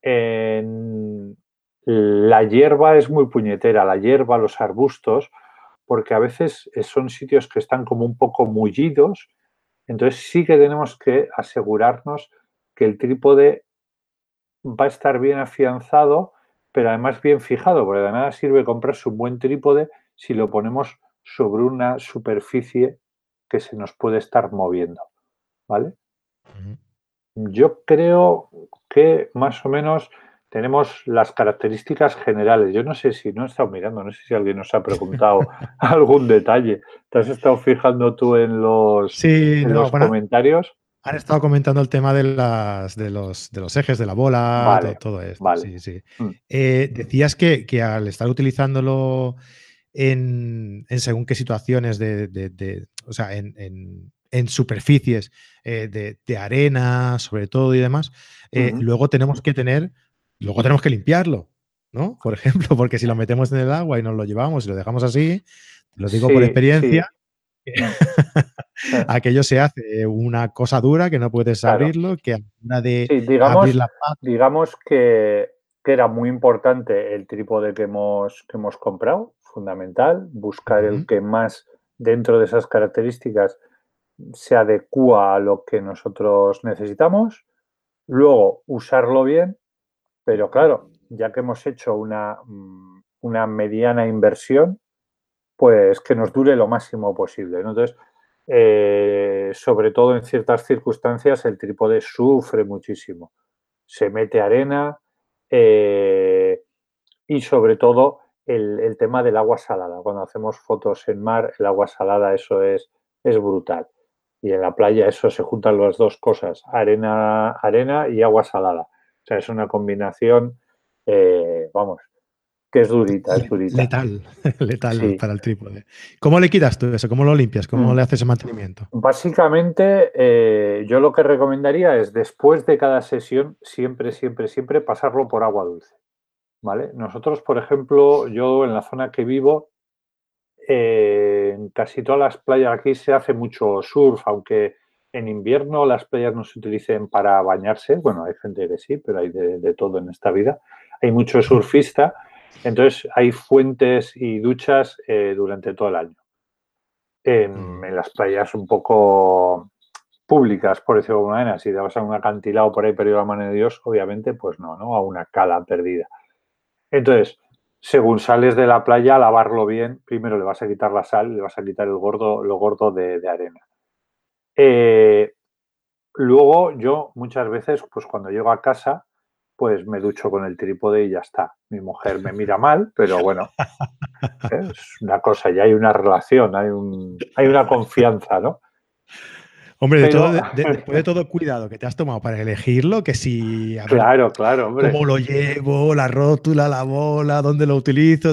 En la hierba es muy puñetera, la hierba, los arbustos, porque a veces son sitios que están como un poco mullidos, entonces sí que tenemos que asegurarnos que el trípode va a estar bien afianzado, pero además bien fijado, porque de nada sirve comprarse un buen trípode si lo ponemos sobre una superficie que se nos puede estar moviendo. ¿Vale? Yo creo que más o menos tenemos las características generales. Yo no sé si no he estado mirando, no sé si alguien nos ha preguntado algún detalle. ¿Te has estado fijando tú en los, comentarios? Han estado comentando el tema de, las, de, los, de los ejes de la bola, todo, esto. Sí, sí. Mm. Eh, decías que, al estar utilizándolo en, según qué situaciones de, o sea, en, superficies eh, de, arena, sobre todo y demás, eh, luego tenemos que tener, luego tenemos que limpiarlo, ¿no? Por ejemplo, porque si lo metemos en el agua y nos lo llevamos y lo dejamos así, lo digo por experiencia, aquello se hace una cosa dura que no puedes abrirlo, que una de digamos, abrir la digamos que, que, era muy importante el trípode que hemos, que hemos comprado, fundamental, buscar el que más dentro de esas características se adecua a lo que nosotros necesitamos, luego usarlo bien, pero claro, ya que hemos hecho una, mm, una mediana inversión, pues que nos dure lo máximo posible. Entonces, eh, sobre todo en ciertas circunstancias, el trípode sufre muchísimo. Se mete arena eh, y sobre todo el, tema del agua salada. Cuando hacemos fotos en mar, el agua salada, eso es, es brutal. Y en la playa eso se juntan las dos cosas, arena, arena y agua salada. O sea, es una combinación, eh, vamos, que es durita, es durita. Letal, letal para el trípode. ¿Cómo le quitas tú eso? ¿Cómo lo limpias? ¿Cómo mm. le haces el mantenimiento? Básicamente, eh, yo lo que recomendaría es después de cada sesión, siempre, siempre, siempre pasarlo por agua dulce. ¿Vale? Nosotros, por ejemplo, yo en la zona que vivo, eh, en casi todas las playas aquí se hace mucho surf, aunque en invierno las playas no se utilicen para bañarse. Bueno, hay gente que sí, pero hay de, todo en esta vida. Hay mucho surfista, entonces hay fuentes y duchas eh, durante todo el año. En, mm. en, las playas un poco públicas, por decirlo de alguna manera, si te vas a un acantilado por ahí perdido la mano de Dios, obviamente, pues no, ¿no? A una cala perdida. Entonces, según sales de la playa, lavarlo bien, primero le vas a quitar la sal, le vas a quitar el gordo, lo gordo de, arena. Eh, luego yo muchas veces, pues cuando llego a casa, pues me ducho con el trípode y ya está. Mi mujer me mira mal, pero bueno, es una cosa, ya hay una relación, hay, un, hay una confianza, ¿no? Hombre, de todo, después de todo cuidado que te has tomado para elegirlo, que si. claro, claro, hombre. Cómo lo llevo, la rótula, la bola, dónde lo utilizo,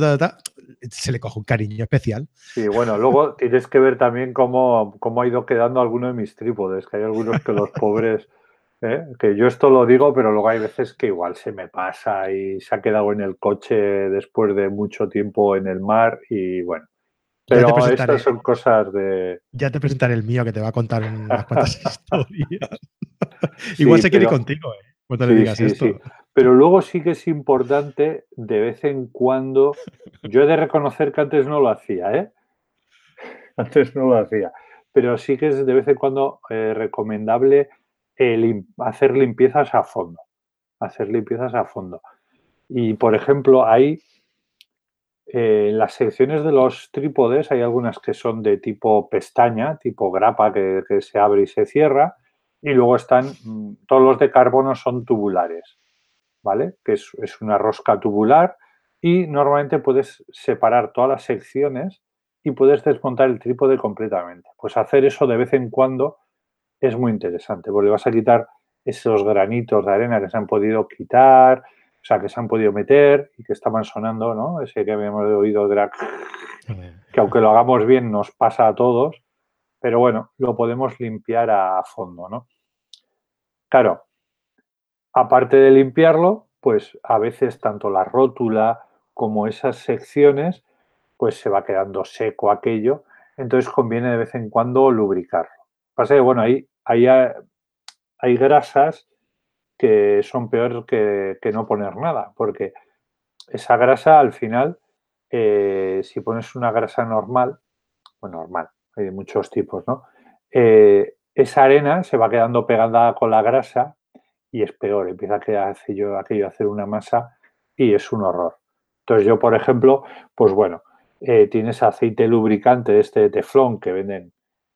se le coge un cariño especial. Sí, bueno, luego tienes que ver también cómo, cómo ha ido quedando alguno de mis trípodes, que hay algunos que los pobres. ¿Eh? Que yo esto lo digo, pero luego hay veces que igual se me pasa y se ha quedado en el coche después de mucho tiempo en el mar y bueno. Pero estas son cosas de. Ya te presentaré el mío que te va a contar unas cuantas historias. Igual se quiere ir contigo, ¿eh? Cuando le digas esto. Pero luego sí que es importante, de vez en cuando. Yo he de reconocer que antes no lo hacía, ¿eh? Antes no lo hacía. Pero sí que es de vez en cuando eh, recomendable hacer limpiezas a fondo. Hacer limpiezas a fondo. Y por ejemplo, hay en las secciones de los trípodes hay algunas que son de tipo pestaña, tipo grapa que, se abre y se cierra, y luego están, mm, todos los de carbono son tubulares, ¿vale? Que es, una rosca tubular y normalmente puedes separar todas las secciones y puedes desmontar el trípode completamente. Pues hacer eso de vez en cuando es muy interesante, porque vas a quitar esos granitos de arena que se han podido quitar, o sea, que se han podido meter y que estaban sonando, ¿no? Ese que habíamos oído drag, que aunque lo hagamos bien nos pasa a todos, pero bueno, lo podemos limpiar a fondo, ¿no? Claro, aparte de limpiarlo, pues a veces tanto la rótula como esas secciones, pues se va quedando seco aquello, entonces conviene de vez en cuando lubricarlo. Pasa que, bueno, ahí hay, hay grasas que son peor que, no poner nada, porque esa grasa al final, eh, si pones una grasa normal, bueno, normal, hay muchos tipos, ¿no? Eh, esa arena se va quedando pegada con la grasa y es peor, empieza a aquello, hacer una masa y es un horror. Entonces yo, por ejemplo, pues bueno, eh, tienes aceite lubricante de este teflón que venden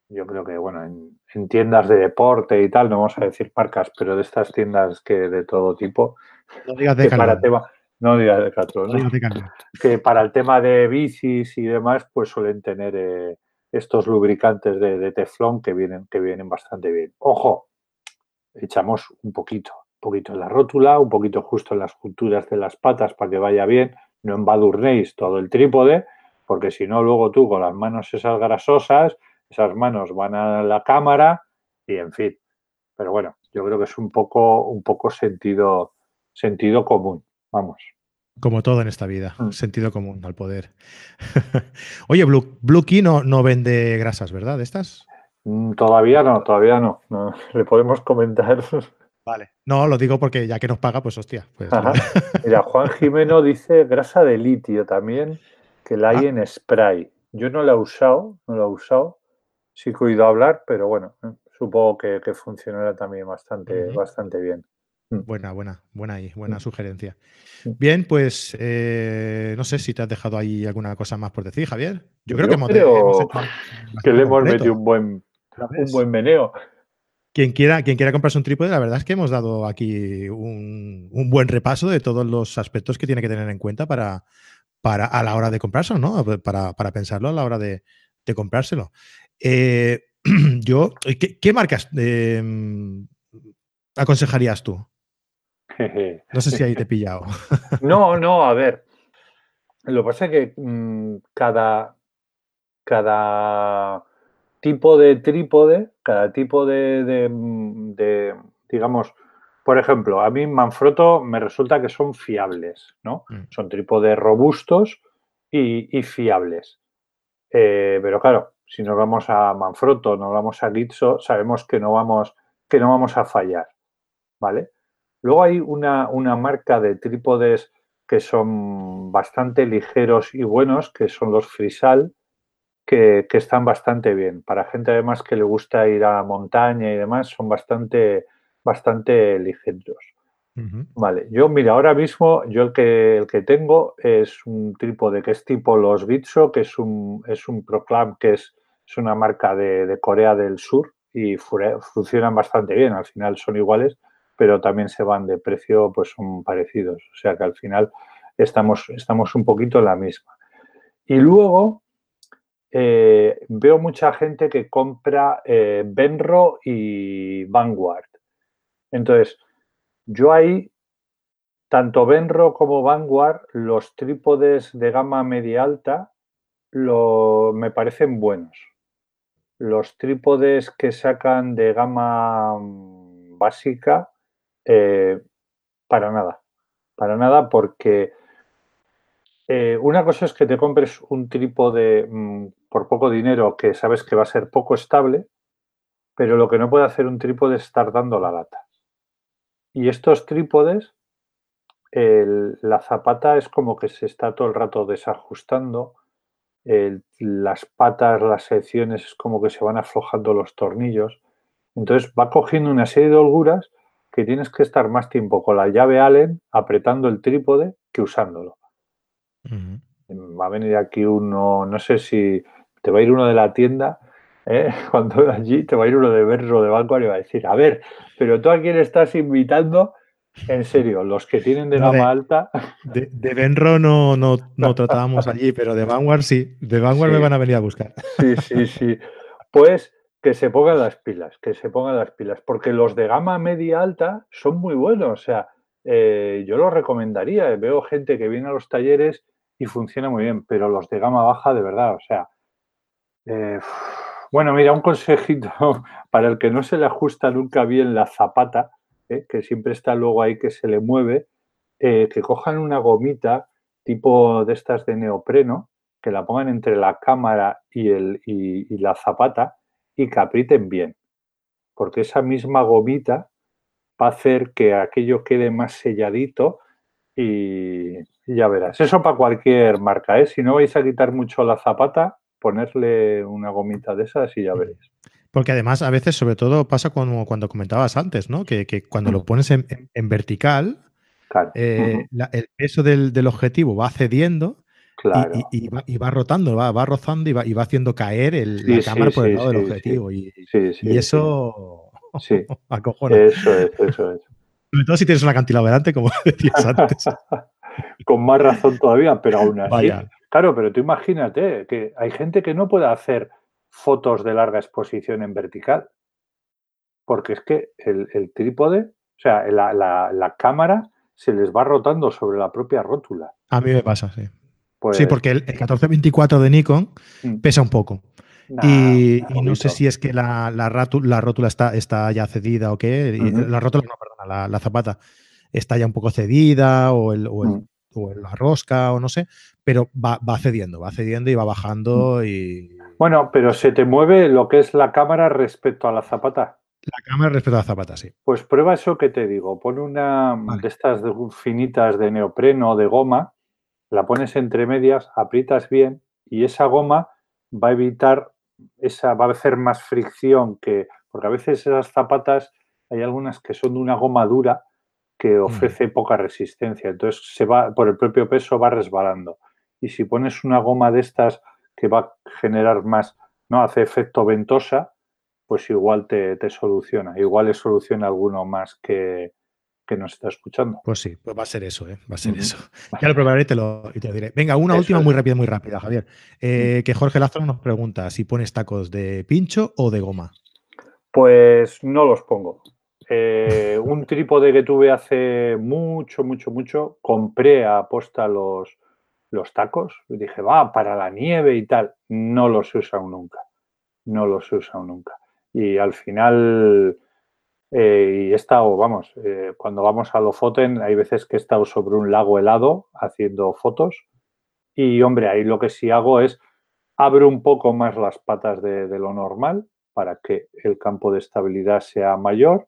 yo creo que, bueno, en, tiendas de deporte y tal, no vamos a decir marcas, pero de estas tiendas que de todo tipo. No digas de para tema, No digas de ¿no? Que para el tema de bicis y demás, pues suelen tener eh, estos lubricantes de, teflón que vienen, que vienen bastante bien. Ojo, echamos un poquito, un poquito en la rótula, un poquito justo en las junturas de las patas para que vaya bien. No embadurnéis todo el trípode, porque si no, luego tú con las manos esas grasosas esas manos van a la cámara y en fin. Pero bueno, yo creo que es un poco, un poco sentido, sentido común, vamos. Como todo en esta vida, mm. sentido común al poder. Oye, Blue, Blue Key no, no, vende grasas, ¿verdad? ¿De estas? Mm, todavía no, todavía no. Le podemos comentar. Vale. No, lo digo porque ya que nos paga, pues hostia. Pues, Mira, Juan Jimeno dice grasa de litio también, que la hay ah. en spray. Yo no la he usado, no la he usado, sí he oído hablar, pero bueno, supongo que, funcionará también bastante, bastante bien. Mm. Buena, buena, buena ahí, buena mm. sugerencia. Bien, pues eh, no sé si te has dejado ahí alguna cosa más por decir, Javier. Yo creo que hemos, hecho que le hemos metido un buen, un buen meneo. Quien quiera, quien quiera comprarse un trípode, la verdad es que hemos dado aquí un, buen repaso de todos los aspectos que tiene que tener en cuenta para, para a la hora de comprárselo, ¿no? Para, para pensarlo a la hora de, de comprárselo. Eh, yo, ¿qué, marcas em, aconsejarías tú? No sé si ahí te he pillado. No, no, a ver. Lo que pasa es que mm, cada, cada tipo de trípode, cada tipo de, digamos, por ejemplo, a mí Manfrotto me resulta que son fiables, ¿no? Mm. Son trípodes robustos y, fiables. Eh, pero claro, si nos vamos a Manfrotto, nos vamos a Gitzo, sabemos que no vamos, que no vamos a fallar, ¿vale? Luego hay una, una marca de trípodes que son bastante ligeros y buenos, que son los Frisal, que, están bastante bien. Para gente además que le gusta ir a montaña y demás, son bastante, bastante ligeros. Vale, yo mira, ahora mismo yo el que, el que tengo es un trípode que es tipo los Bitso, que es un, es un Proclam, que es, es una marca de, Corea del Sur y funcionan bastante bien, al final son iguales, pero también se van de precio, pues son parecidos, o sea que al final estamos, estamos un poquito en la misma. Y luego eh, veo mucha gente que compra eh, Benro y Vanguard. Entonces, yo ahí, tanto Benro como Vanguard, los trípodes de gama media alta me parecen buenos. Los trípodes que sacan de gama mm, básica, eh, para nada. Para nada, porque una cosa es que te compres un trípode mm, por poco dinero que sabes que va a ser poco estable, pero lo que no puede hacer un trípode es estar dando la lata. Y estos trípodes, la zapata es como que se está todo el rato desajustando, las patas, las secciones es como que se van aflojando los tornillos. Entonces va cogiendo una serie de holguras que tienes que estar más tiempo con la llave Allen apretando el trípode que usándolo. Va a venir aquí uno, no sé si te va a ir uno de la tienda, ¿eh? cuando allí te va a ir uno de Berro de banco y va a decir, a ver, pero tú a quién estás invitando, en serio, los que tienen de gama alta. De, de Benro no, no, no, tratábamos allí, pero de Vanguard sí. De Vanguard me van a venir a buscar. Sí, sí, sí. Pues que se pongan las pilas, que se pongan las pilas, porque los de gama media alta son muy buenos. O sea, eh, yo los recomendaría. Veo gente que viene a los talleres y funciona muy bien, pero los de gama baja, de verdad, o sea, eh, bueno, mira, un consejito para el que no se le ajusta nunca bien la zapata, eh, que siempre está luego ahí que se le mueve, eh, que cojan una gomita tipo de estas de neopreno, que la pongan entre la cámara y, el, y, la zapata y que bien. Porque esa misma gomita va a hacer que aquello quede más selladito y, ya verás. Eso para cualquier marca, ¿eh? Si no vais a quitar mucho la zapata, ponerle una gomita de esas y ya veréis. Porque además a veces, sobre todo, pasa como cuando comentabas antes, ¿no? Que, cuando lo pones en, vertical, eh, el peso del, objetivo va cediendo y, va, rotando, va, va rozando y va, y va haciendo caer el, la cámara por el lado del objetivo. y, eso acojona. Eso es, eso es. Sobre todo si tienes una acantilado delante, como decías antes. Con más razón todavía, pero aún así. Claro, pero tú imagínate que hay gente que no puede hacer fotos de larga exposición en vertical, porque es que el, trípode, o sea, la, cámara se les va rotando sobre la propia rótula. A mí me pasa, sí. Pues sí, porque el, 1424 de Nikon mm. pesa un poco. y, no sé si es que la, rótula está, está, ya cedida o qué. La rótula, no, perdona, la, zapata está ya un poco cedida o el, mm o la rosca o no sé, pero va, cediendo, va cediendo y va bajando mm. y... Bueno, pero se te mueve lo que es la cámara respecto a la zapata. La cámara respecto a la zapata, sí. Pues prueba eso que te digo. Pon una de estas finitas de neopreno o de goma, la pones entre medias, aprietas bien y esa goma va a evitar, esa va a hacer más fricción que, porque a veces esas zapatas hay algunas que son de una goma dura que mm. ofrece poca resistencia. Entonces, se va, por el propio peso va resbalando. Y si pones una goma de estas que va a generar más, ¿no? Hace efecto ventosa, pues igual te, soluciona. Igual le soluciona alguno más que, que nos está escuchando. Pues sí, pues va a ser eso, ¿eh? va a ser eso. Ya lo probaré y te lo, diré. Venga, una última muy rápida, muy rápida, Javier. Eh, que Jorge Lázaro nos pregunta si pones tacos de pincho o de goma. Pues no los pongo. Eh, un trípode que tuve hace mucho, mucho, mucho, compré a aposta los, los tacos y dije, va, para la nieve y tal. No los he usado nunca. No los he usado nunca. Y al final eh, y he estado, vamos, eh, cuando vamos a Lofoten, hay veces que he estado sobre un lago helado haciendo fotos. Y, hombre, ahí lo que sí hago es abro un poco más las patas de, lo normal para que el campo de estabilidad sea mayor.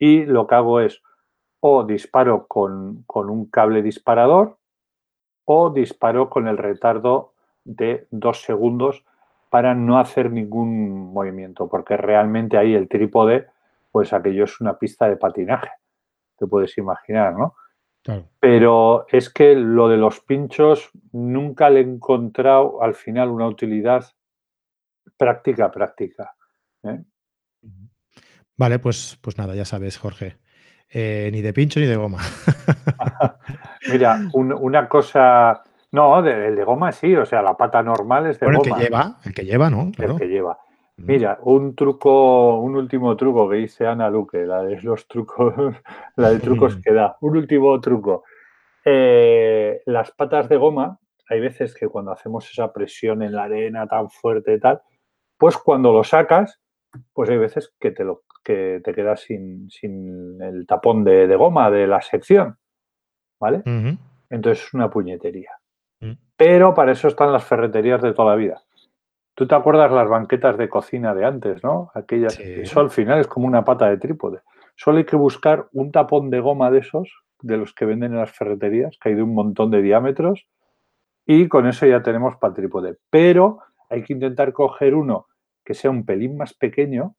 Y lo que hago es o disparo con, con un cable disparador o disparo con el retardo de dos segundos para no hacer ningún movimiento, porque realmente ahí el trípode pues aquello es una pista de patinaje, te puedes imaginar, ¿no? Pero es que lo de los pinchos nunca le he encontrado al final una utilidad práctica, práctica. ¿eh? Vale, pues, pues nada, ya sabes, Jorge. Eh, ni de pincho ni de goma. Mira, una cosa. No, el de goma sí, o sea, la pata normal es de goma. El que lleva, el que lleva, ¿no? El que lleva. Mira, un truco, un último truco que dice Ana Luque, la de los trucos, la de trucos que da. Un último truco. Eh, las patas de goma, hay veces que cuando hacemos esa presión en la arena tan fuerte y tal, pues cuando lo sacas, pues hay veces que te, lo, que te quedas sin, el tapón de, goma de la sección. ¿Vale? Entonces es una puñetería. Mm. Pero para eso están las ferreterías de toda la vida. Tú te acuerdas las banquetas de cocina de antes, ¿no? Aquellas. Eso al final es como una pata de trípode. Solo hay que buscar un tapón de goma de esos, de los que venden en las ferreterías, que hay de un montón de diámetros, y con eso ya tenemos para trípode. Pero hay que intentar coger uno que sea un pelín más pequeño.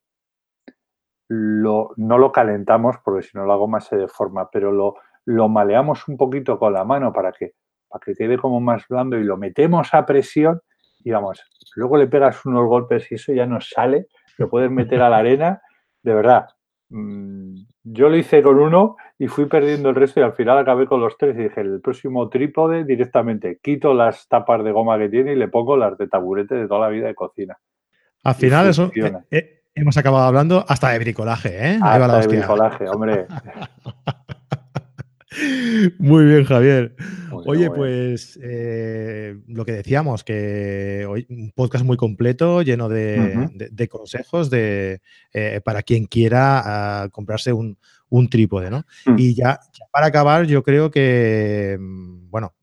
no lo calentamos porque si no la goma se deforma, pero lo, lo maleamos un poquito con la mano para que, para que quede como más blando y lo metemos a presión y vamos, luego le pegas unos golpes y eso ya no sale, lo puedes meter a la arena, de verdad. Mm, yo lo hice con uno y fui perdiendo el resto y al final acabé con los tres y dije, el próximo trípode directamente quito las tapas de goma que tiene y le pongo las de taburete de toda la vida de cocina. Al final eso, eh, eh, hemos acabado hablando hasta de bricolaje, ¿eh? Hasta de bricolaje, hombre. Muy bien, Javier. Oye, pues eh, lo que decíamos, que hoy un podcast muy completo, lleno de, consejos de, eh, para quien quiera ah, comprarse un, trípode, ¿no? Mm. Y ya, para acabar, yo creo que, mm, bueno,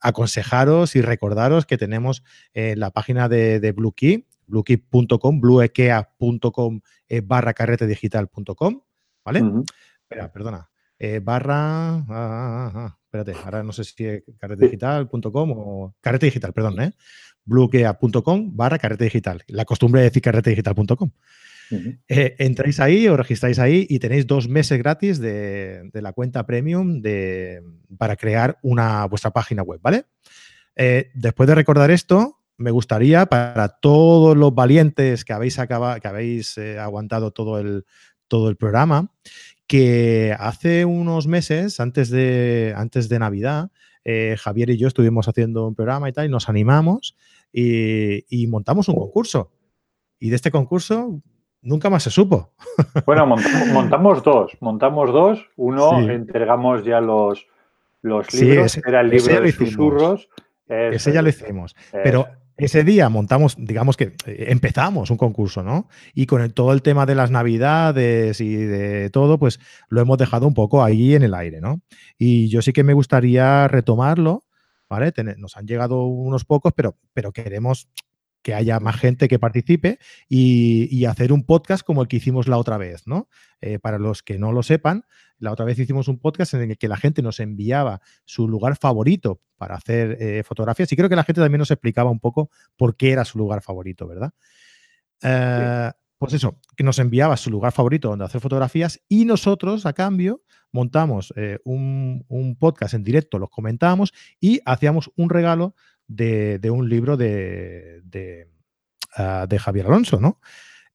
aconsejaros y recordaros que tenemos en la página de, de Bluekey, bluekey.com, bluekea.com eh, barra carretedigital.com, ¿vale? Espera, perdona. Eh, barra. Ah, ah, ah, espérate, ahora no sé si es carretedigital.com o. Carrete digital, perdón, ¿eh? Bluequea.com barra carrete digital. La costumbre de decir carretedigital.com. Eh, entráis ahí, os registráis ahí y tenéis dos meses gratis de, la cuenta premium de, para crear una, vuestra página web, ¿vale? Eh, después de recordar esto, me gustaría para todos los valientes que habéis acabado, que habéis aguantado todo el, todo el programa, que hace unos meses, antes de, antes de Navidad, eh, Javier y yo estuvimos haciendo un programa y tal, y nos animamos y, montamos un concurso. Y de este concurso nunca más se supo. Bueno, montamos, dos, montamos dos. Uno entregamos ya los, los libros, era el libro de susurros. Ese ya lo hicimos. Pero ese día montamos, digamos que eh, empezamos un concurso, ¿no? Y con todo el tema de las navidades y de todo, pues lo hemos dejado un poco ahí en el aire, ¿no? Y yo sí que me gustaría retomarlo, ¿vale? nos han llegado unos pocos, pero, pero queremos que haya más gente que participe y, hacer un podcast como el que hicimos la otra vez, ¿no? Eh, para los que no lo sepan, la otra vez hicimos un podcast en el que la gente nos enviaba su lugar favorito para hacer eh, fotografías y creo que la gente también nos explicaba un poco por qué era su lugar favorito, ¿verdad? Eh, pues eso, que nos enviaba su lugar favorito donde hacer fotografías y nosotros, a cambio, montamos un, podcast en directo, los comentábamos y hacíamos un regalo de, un libro de, de, ah, de Javier Alonso, ¿no?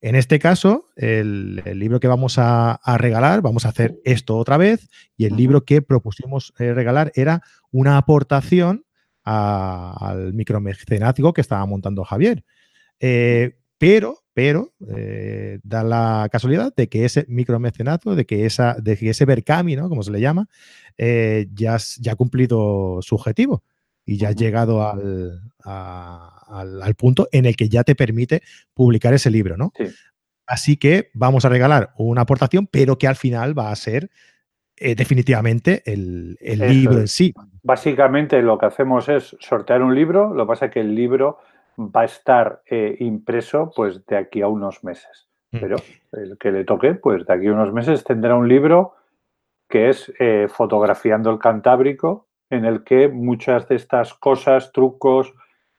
En este caso, el, libro que vamos a, regalar, vamos a hacer esto otra vez, y el libro que propusimos eh, regalar era una aportación al micromecenazgo que estaba montando Javier. Eh, pero, pero, eh, da la casualidad de que ese micromecenazgo, de que, esa, de que ese Berkami, ¿no? Como se le llama, ya, ya ha cumplido su objetivo y ya has llegado al, al, punto en el que ya te permite publicar ese libro, ¿no? Así que vamos a regalar una aportación, pero que al final va a ser eh, definitivamente el, libro en sí. Básicamente lo que hacemos es sortear un libro, lo que pasa es que el libro va a estar eh, impreso pues de aquí a unos meses. Mm. Pero el que le toque, pues de aquí a unos meses tendrá un libro que es eh, Fotografiando el Cantábrico, en el que muchas de estas cosas, trucos,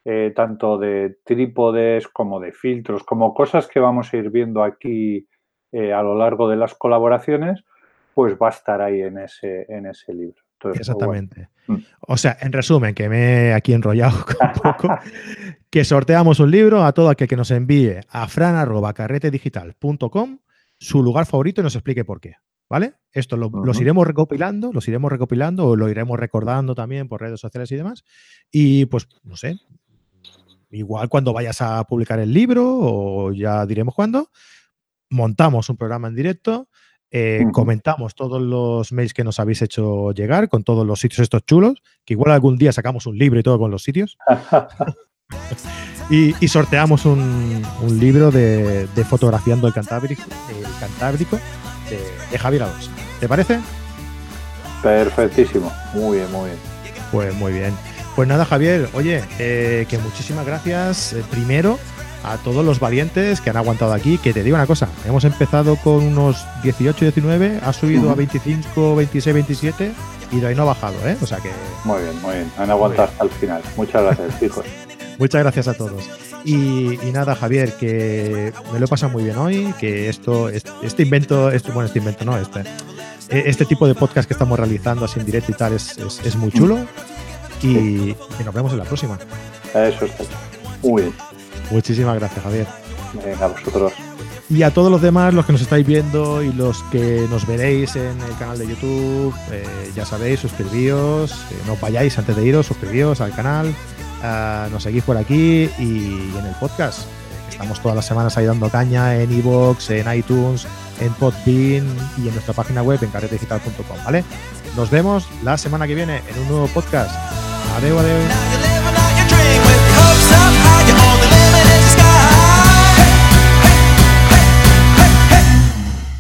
eh, tanto de trípodes como de filtros, como cosas que vamos a ir viendo aquí eh, a lo largo de las colaboraciones, pues va a estar ahí en ese, en ese libro. Exactamente. Mm. O sea, en resumen, que me he aquí enrollado un poco, que sorteamos un libro a todo aquel que nos envíe a fran.carretedigital.com su lugar favorito y nos explique por qué. ¿Vale? Esto lo, los iremos recopilando, los iremos recopilando o lo iremos recordando también por redes sociales y demás. Y pues, no sé, igual cuando vayas a publicar el libro o ya diremos cuándo, montamos un programa en directo, eh, comentamos todos los mails que nos habéis hecho llegar con todos los sitios estos chulos, que igual algún día sacamos un libro y todo con los sitios. y, sorteamos un, libro de, fotografiando el Cantábrico, el Cantábrico de, Javier Alonso. ¿Te parece? Perfectísimo. Muy bien, muy bien. Pues muy bien. Pues nada, Javier, oye, eh, que muchísimas gracias eh, primero a todos los valientes que han aguantado aquí. Que te digo una cosa, hemos empezado con unos 18, 19, ha subido a 25, 26, 27 y de ahí no ha bajado, ¿eh? O sea que... Muy bien, muy bien. Han aguantado hasta el final. Muchas gracias, hijos. Muchas gracias a todos. Y, nada, Javier, que me lo he pasado muy bien hoy, que esto, este invento, este, bueno, este invento no, este, e, este tipo de podcast que estamos realizando así en directo y tal es, es, muy chulo. Y, nos vemos en la próxima. Eso está. Muy bien. Muchísimas gracias, Javier. Venga, a vosotros. Y a todos los demás, los que nos estáis viendo y los que nos veréis en el canal de YouTube, eh, ya sabéis, suscribíos, eh, no os vayáis antes de iros, suscribíos al canal, Nos seguís por aquí y en el podcast. Estamos todas las semanas ahí dando caña en iVoox, en iTunes, en Podbean y en nuestra página web en carretedigital.com, ¿vale? Nos vemos la semana que viene en un nuevo podcast. Adeu, adeu.